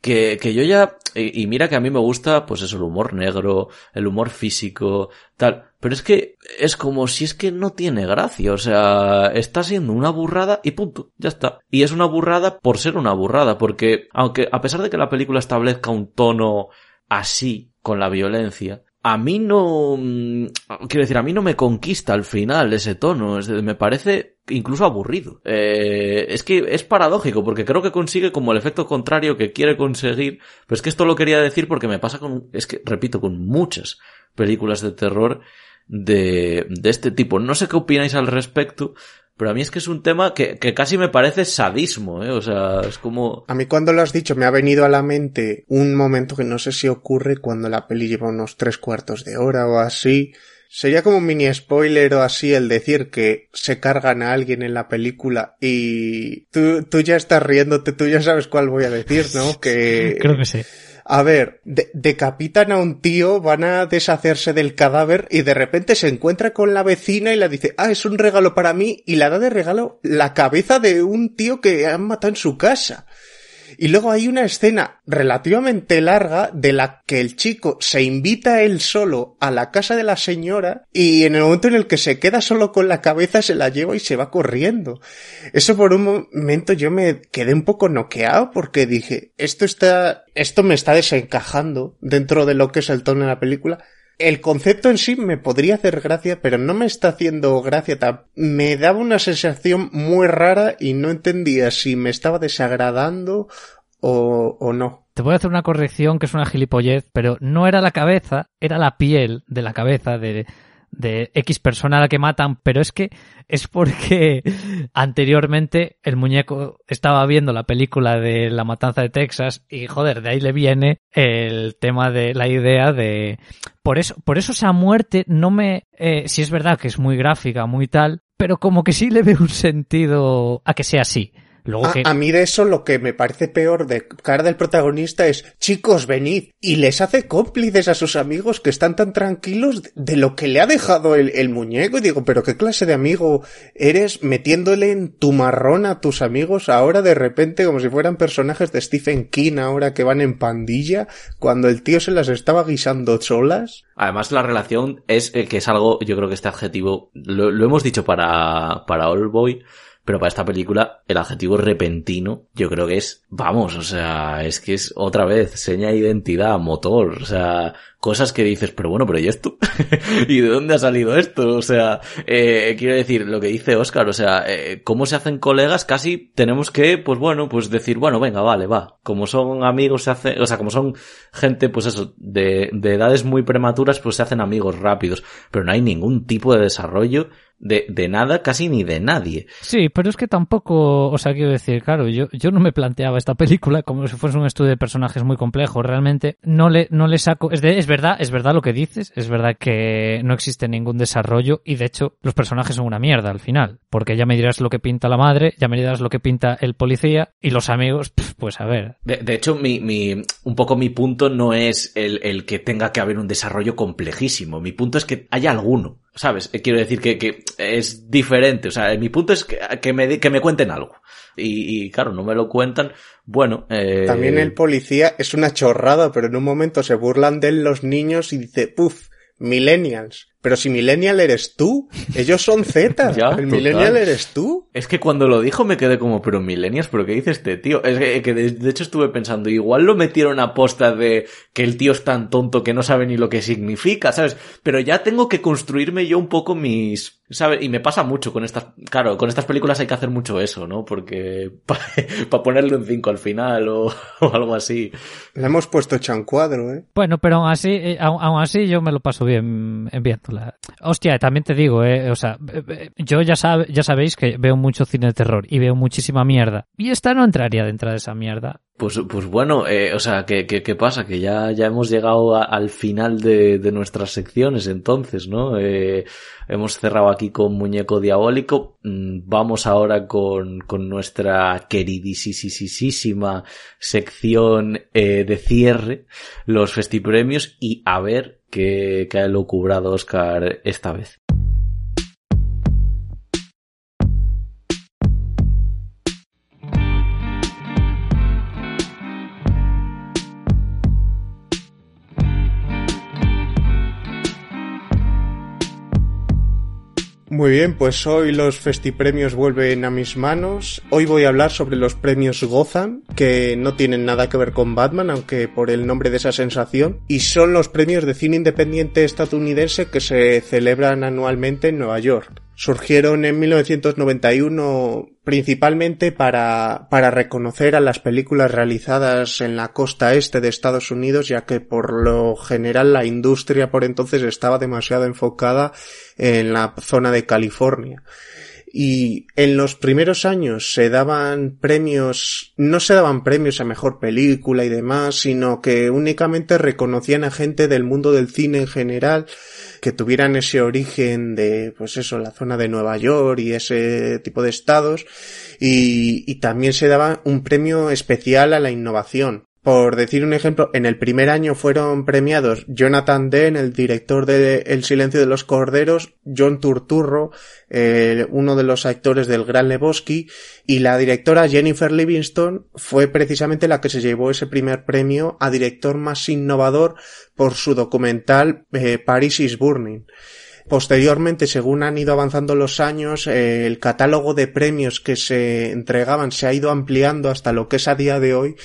que, que yo ya, y, y mira que a mí me gusta, pues eso, el humor negro, el humor físico, tal, pero es que es como si es que no tiene gracia, o sea, está siendo una burrada y punto, ya está. Y es una burrada por ser una burrada, porque aunque a pesar de que la película establezca un tono así con la violencia, a mí no, mm, quiero decir, a mí no me conquista al final ese tono, es me parece incluso aburrido. Eh, es que es paradójico, porque creo que consigue como el efecto contrario que quiere conseguir, pero es que esto lo quería decir porque me pasa con, es que, repito, con muchas películas de terror de, de este tipo. No sé qué opináis al respecto, pero a mí es que es un tema que, que casi me parece sadismo, ¿eh? O sea, es como... A mí cuando lo has dicho me ha venido a la mente un momento que no sé si ocurre cuando la peli lleva unos tres cuartos de hora o así. Sería como un mini spoiler o así el decir que se cargan a alguien en la película y tú, tú ya estás riéndote, tú ya sabes cuál voy a decir, ¿no? Que... Creo que sí. A ver, de- decapitan a un tío, van a deshacerse del cadáver y de repente se encuentra con la vecina y le dice, ah, es un regalo para mí y le da de regalo la cabeza de un tío que han matado en su casa. Y luego hay una escena relativamente larga de la que el chico se invita él solo a la casa de la señora y en el momento en el que se queda solo con la cabeza se la lleva y se va corriendo. Eso por un momento yo me quedé un poco noqueado porque dije, esto está, esto me está desencajando dentro de lo que es el tono de la película. El concepto en sí me podría hacer gracia, pero no me está haciendo gracia. ta- Me daba una sensación muy rara y no entendía si me estaba desagradando o, o no. Te voy a hacer una corrección que es una gilipollez, pero no era la cabeza, era la piel de la cabeza de, de X persona a la que matan, pero es que es porque anteriormente el muñeco estaba viendo la película de La Matanza de Texas y joder, de ahí le viene el tema de la idea de por eso, por eso esa muerte no me, eh, si es verdad que es muy gráfica, muy tal, pero como que sí le veo un sentido a que sea así. Luego A, que a mí de eso lo que me parece peor de cara del protagonista es, chicos, venid, y les hace cómplices a sus amigos que están tan tranquilos de, de lo que le ha dejado el, el muñeco. Y digo, pero qué clase de amigo eres metiéndole en tu marrón a tus amigos ahora de repente como si fueran personajes de Stephen King ahora que van en pandilla cuando el tío se las estaba guisando solas. Además, la relación es eh, que es algo, yo creo que este adjetivo, lo, lo hemos dicho para, para All Boy, pero para esta película, el adjetivo repentino, yo creo que es, vamos, o sea, es que es otra vez, seña de identidad, motor, o sea, cosas que dices, pero bueno, pero ¿y esto? ¿Y de dónde ha salido esto? O sea, eh, quiero decir, lo que dice Oscar, o sea, eh, cómo se hacen colegas, casi tenemos que, pues bueno, pues decir, bueno, venga, vale, va. Como son amigos, se hace, o sea, como son gente, pues eso, de, de edades muy prematuras, pues se hacen amigos rápidos, pero no hay ningún tipo de desarrollo de, de nada, casi ni de nadie. Sí, pero es que tampoco, o sea, quiero decir, claro, yo, yo no me planteaba esta película como si fuese un estudio de personajes muy complejo. Realmente no le, no le saco, es, de, es verdad, es verdad lo que dices, es verdad que no existe ningún desarrollo y de hecho los personajes son una mierda al final, porque ya me dirás lo que pinta la madre, ya me dirás lo que pinta el policía y los amigos, pues a ver. De, de hecho, mi, mi, un poco mi punto no es el, el que tenga que haber un desarrollo complejísimo. Mi punto es que haya alguno. ¿Sabes? Eh, quiero decir que, es diferente. O sea, mi punto es que, que, me, que me cuenten algo. Y, y, claro, no me lo cuentan. Bueno, eh... También el policía es una chorrada, pero en un momento se burlan de él los niños y dice, puf, millennials. Pero si millennial eres tú, ellos son Z. Ya, el total. millennial eres tú. Es que cuando lo dijo me quedé como, pero millennials, ¿pero qué dice este tío? Es que, que de, de, hecho estuve pensando, igual lo metieron a posta de que el tío es tan tonto que no sabe ni lo que significa, ¿sabes? Pero ya tengo que construirme yo un poco mis, ¿sabes? Y me pasa mucho con estas, claro, con estas películas hay que hacer mucho eso, ¿no? Porque para pa ponerle un 5 al final o, o, algo así. Le hemos puesto chancuadro, ¿eh? Bueno, pero aún así, eh, aún, aún así yo me lo paso bien Hostia, también te digo, eh, o sea, yo ya, sabe, ya sabéis que veo mucho cine de terror y veo muchísima mierda. Y esta no entraría dentro de esa mierda. Pues, pues bueno, eh, o sea, ¿qué, qué, pasa? Que ya, ya hemos llegado al final de, de, nuestras secciones entonces, ¿no? Eh, hemos cerrado aquí con Muñeco Diabólico. Vamos ahora con, con nuestra queridísima sección eh, de cierre, los festipremios, y a ver qué, qué ha elucubrado Oscar esta vez. Muy bien, pues hoy los festipremios vuelven a mis manos. Hoy voy a hablar sobre los premios Gotham, que no tienen nada que ver con Batman, aunque por el nombre de esa sensación, y son los premios de cine independiente estadounidense que se celebran anualmente en Nueva York. Surgieron en 1991 principalmente para, para reconocer a las películas realizadas en la costa este de Estados Unidos, ya que por lo general la industria por entonces estaba demasiado enfocada en la zona de California. Y en los primeros años se daban premios, no se daban premios a mejor película y demás, sino que únicamente reconocían a gente del mundo del cine en general que tuvieran ese origen de, pues eso, la zona de Nueva York y ese tipo de estados. Y, y también se daba un premio especial a la innovación. Por decir un ejemplo, en el primer año fueron premiados Jonathan Demme, el director de El silencio de los corderos, John Turturro, eh, uno de los actores del Gran Lebowski, y la directora Jennifer Livingston fue precisamente la que se llevó ese primer premio a director más innovador por su documental eh, Paris is Burning. Posteriormente, según han ido avanzando los años, eh, el catálogo de premios que se entregaban se ha ido ampliando hasta lo que es a día de hoy,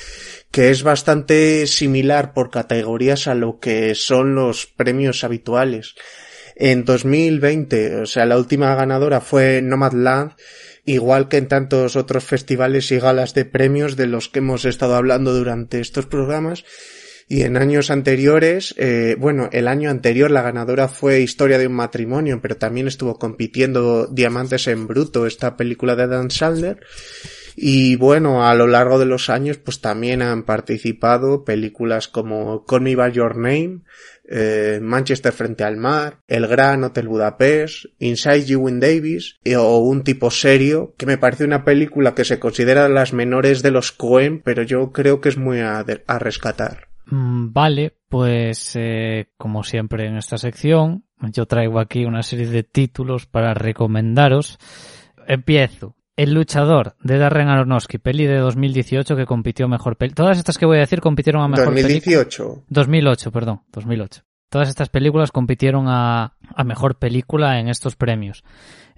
que es bastante similar por categorías a lo que son los premios habituales. En 2020, o sea, la última ganadora fue Nomadland, igual que en tantos otros festivales y galas de premios de los que hemos estado hablando durante estos programas, y en años anteriores, eh, bueno, el año anterior la ganadora fue Historia de un matrimonio, pero también estuvo compitiendo Diamantes en Bruto, esta película de Dan Sandler. Y bueno, a lo largo de los años, pues también han participado películas como Call Me By Your Name, eh, Manchester frente al mar, El Gran Hotel Budapest, Inside Llewyn Davis, eh, o Un tipo serio, que me parece una película que se considera de las menores de los Coen, pero yo creo que es muy a, a rescatar. Vale, pues eh, como siempre en esta sección, yo traigo aquí una serie de títulos para recomendaros. Empiezo. El luchador de Darren Aronofsky, peli de 2018 que compitió mejor peli. Todas estas que voy a decir compitieron a mejor 2018. película. 2008, perdón, 2008. Todas estas películas compitieron a, a mejor película en estos premios.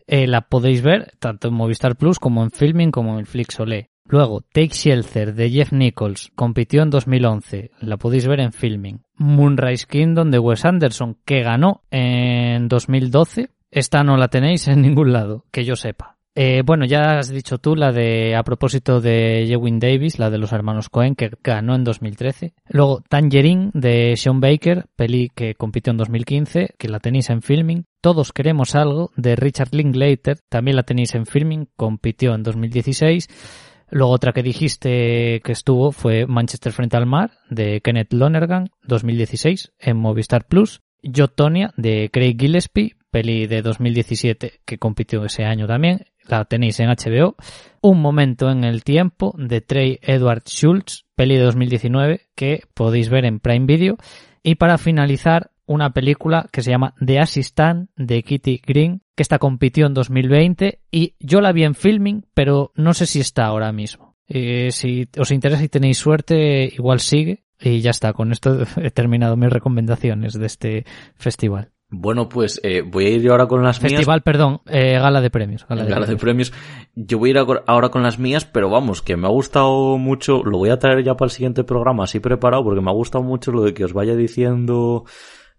Eh, la podéis ver tanto en Movistar Plus como en Filming como en Flixolé. Luego, Take Shelter de Jeff Nichols compitió en 2011, la podéis ver en Filming. Moonrise Kingdom de Wes Anderson, que ganó en 2012, esta no la tenéis en ningún lado, que yo sepa. Eh, bueno, ya has dicho tú la de, a propósito de Jewin Davis, la de los hermanos Cohen, que ganó en 2013. Luego Tangerine de Sean Baker, peli que compitió en 2015, que la tenéis en filming. Todos queremos algo de Richard Linklater, también la tenéis en filming, compitió en 2016. Luego otra que dijiste que estuvo fue Manchester frente al mar de Kenneth Lonergan, 2016, en Movistar Plus. Yo, Tonya de Craig Gillespie, peli de 2017 que compitió ese año también, la tenéis en HBO. Un momento en el tiempo de Trey Edward Schultz, peli de 2019 que podéis ver en Prime Video. Y para finalizar, una película que se llama The Assistant de Kitty Green, que esta compitió en 2020 y yo la vi en filming, pero no sé si está ahora mismo. Eh, si os interesa y tenéis suerte, igual sigue. Y ya está, con esto he terminado mis recomendaciones de este festival. Bueno, pues eh, voy a ir yo ahora con las mías. Festival, perdón, eh, gala de premios. Gala, de, Gala de premios. Yo voy a ir ahora con las mías, pero vamos, que me ha gustado mucho. Lo voy a traer ya para el siguiente programa, así preparado, porque me ha gustado mucho lo de que os vaya diciendo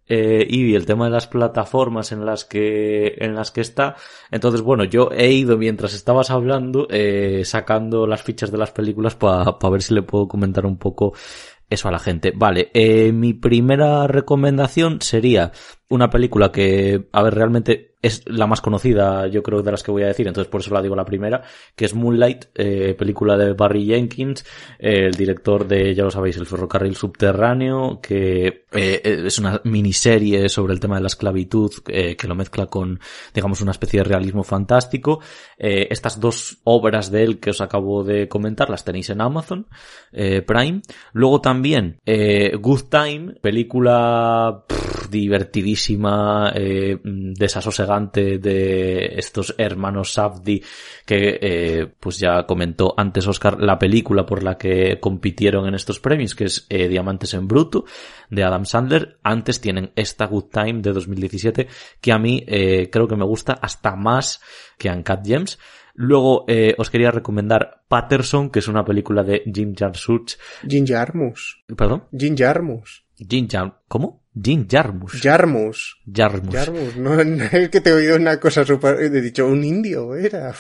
eh, Ivy, el tema de las plataformas en las que en las que está. Entonces, bueno, yo he ido mientras estabas hablando eh, sacando las fichas de las películas para ver si le puedo comentar un poco eso a la gente. Vale, eh, mi primera recomendación sería una película que, a ver, realmente es la más conocida, yo creo, de las que voy a decir, entonces por eso la digo la primera, que es Moonlight, eh, película de Barry Jenkins, eh, el director de, ya lo sabéis, El ferrocarril subterráneo, que eh, es una miniserie sobre el tema de la esclavitud, que lo mezcla con, digamos, una especie de realismo fantástico. Estas dos obras de él que os acabo de comentar las tenéis en Amazon Prime. Luego también Good Time, película pff, divertidísima, eh, desasosegante de estos hermanos Safdie que eh, pues ya comentó antes Oscar la película por la que compitieron en estos premios que es eh, Diamantes en Bruto de Adam Sandler. Antes tienen esta Good Time de 2017 que a mí eh, creo que me gusta hasta más que Uncut Gems. Luego eh, os quería recomendar Patterson, que es una película de Jim Jarmusch. Jim Jarmus. Perdón, Jim Jarmus. Jim Jar ¿Cómo? Jim Jarmusch. Jarmus. Jarmusch. Jarmus. No, no es que te he oído una cosa súper... He dicho, un indio era.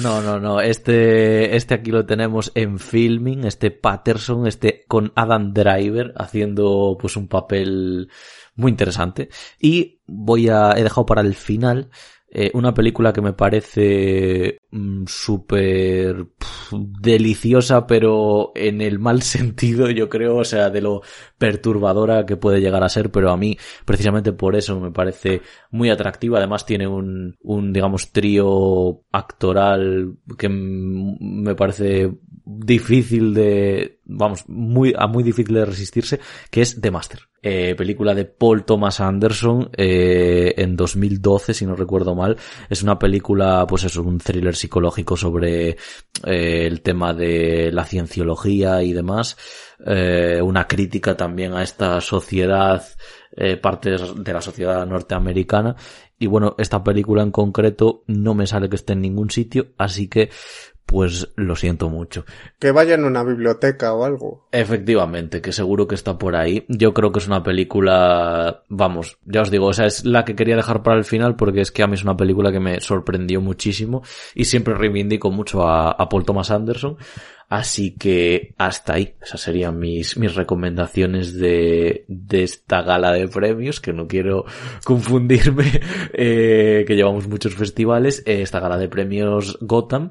No, no, no. Este, este aquí lo tenemos en filming, este Patterson, este con Adam Driver haciendo pues un papel muy interesante. Y voy a, he dejado para el final eh, una película que me parece súper pf, deliciosa, pero en el mal sentido, yo creo, o sea, de lo perturbadora que puede llegar a ser, pero a mí, precisamente por eso, me parece muy atractiva. Además, tiene un, un digamos, trío actoral que mm, me parece difícil de, vamos, muy, a muy difícil de resistirse, que es The Master. Eh, película de Paul Thomas Anderson eh, en 2012, si no recuerdo mal. Es una película, pues es un thriller psicológico sobre eh, el tema de la cienciología y demás. Eh, una crítica también a esta sociedad, eh, partes de la sociedad norteamericana. Y bueno, esta película en concreto no me sale que esté en ningún sitio, así que pues lo siento mucho. Que vayan a una biblioteca o algo. Efectivamente, que seguro que está por ahí. Yo creo que es una película, vamos, ya os digo, o sea, es la que quería dejar para el final porque es que a mí es una película que me sorprendió muchísimo y siempre reivindico mucho a, a Paul Thomas Anderson. Así que hasta ahí, esas serían mis, mis recomendaciones de, de esta gala de premios, que no quiero confundirme, eh, que llevamos muchos festivales, eh, esta gala de premios Gotham.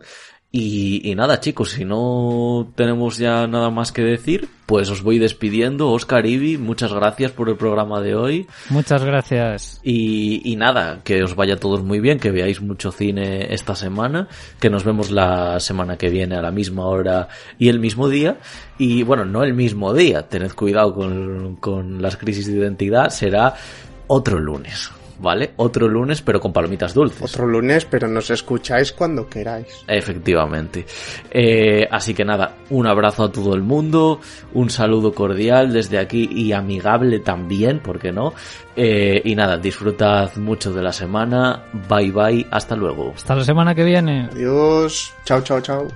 Y, y nada, chicos, si no tenemos ya nada más que decir, pues os voy despidiendo. Oscar Ibi, muchas gracias por el programa de hoy. Muchas gracias. Y, y nada, que os vaya todos muy bien, que veáis mucho cine esta semana, que nos vemos la semana que viene a la misma hora y el mismo día. Y bueno, no el mismo día, tened cuidado con, con las crisis de identidad, será otro lunes. ¿Vale? Otro lunes, pero con palomitas dulces. Otro lunes, pero nos escucháis cuando queráis. Efectivamente. Eh, así que nada, un abrazo a todo el mundo, un saludo cordial desde aquí y amigable también, ¿por qué no? Eh, y nada, disfrutad mucho de la semana. Bye bye, hasta luego. Hasta la semana que viene. Adiós. Chao, chao, chao.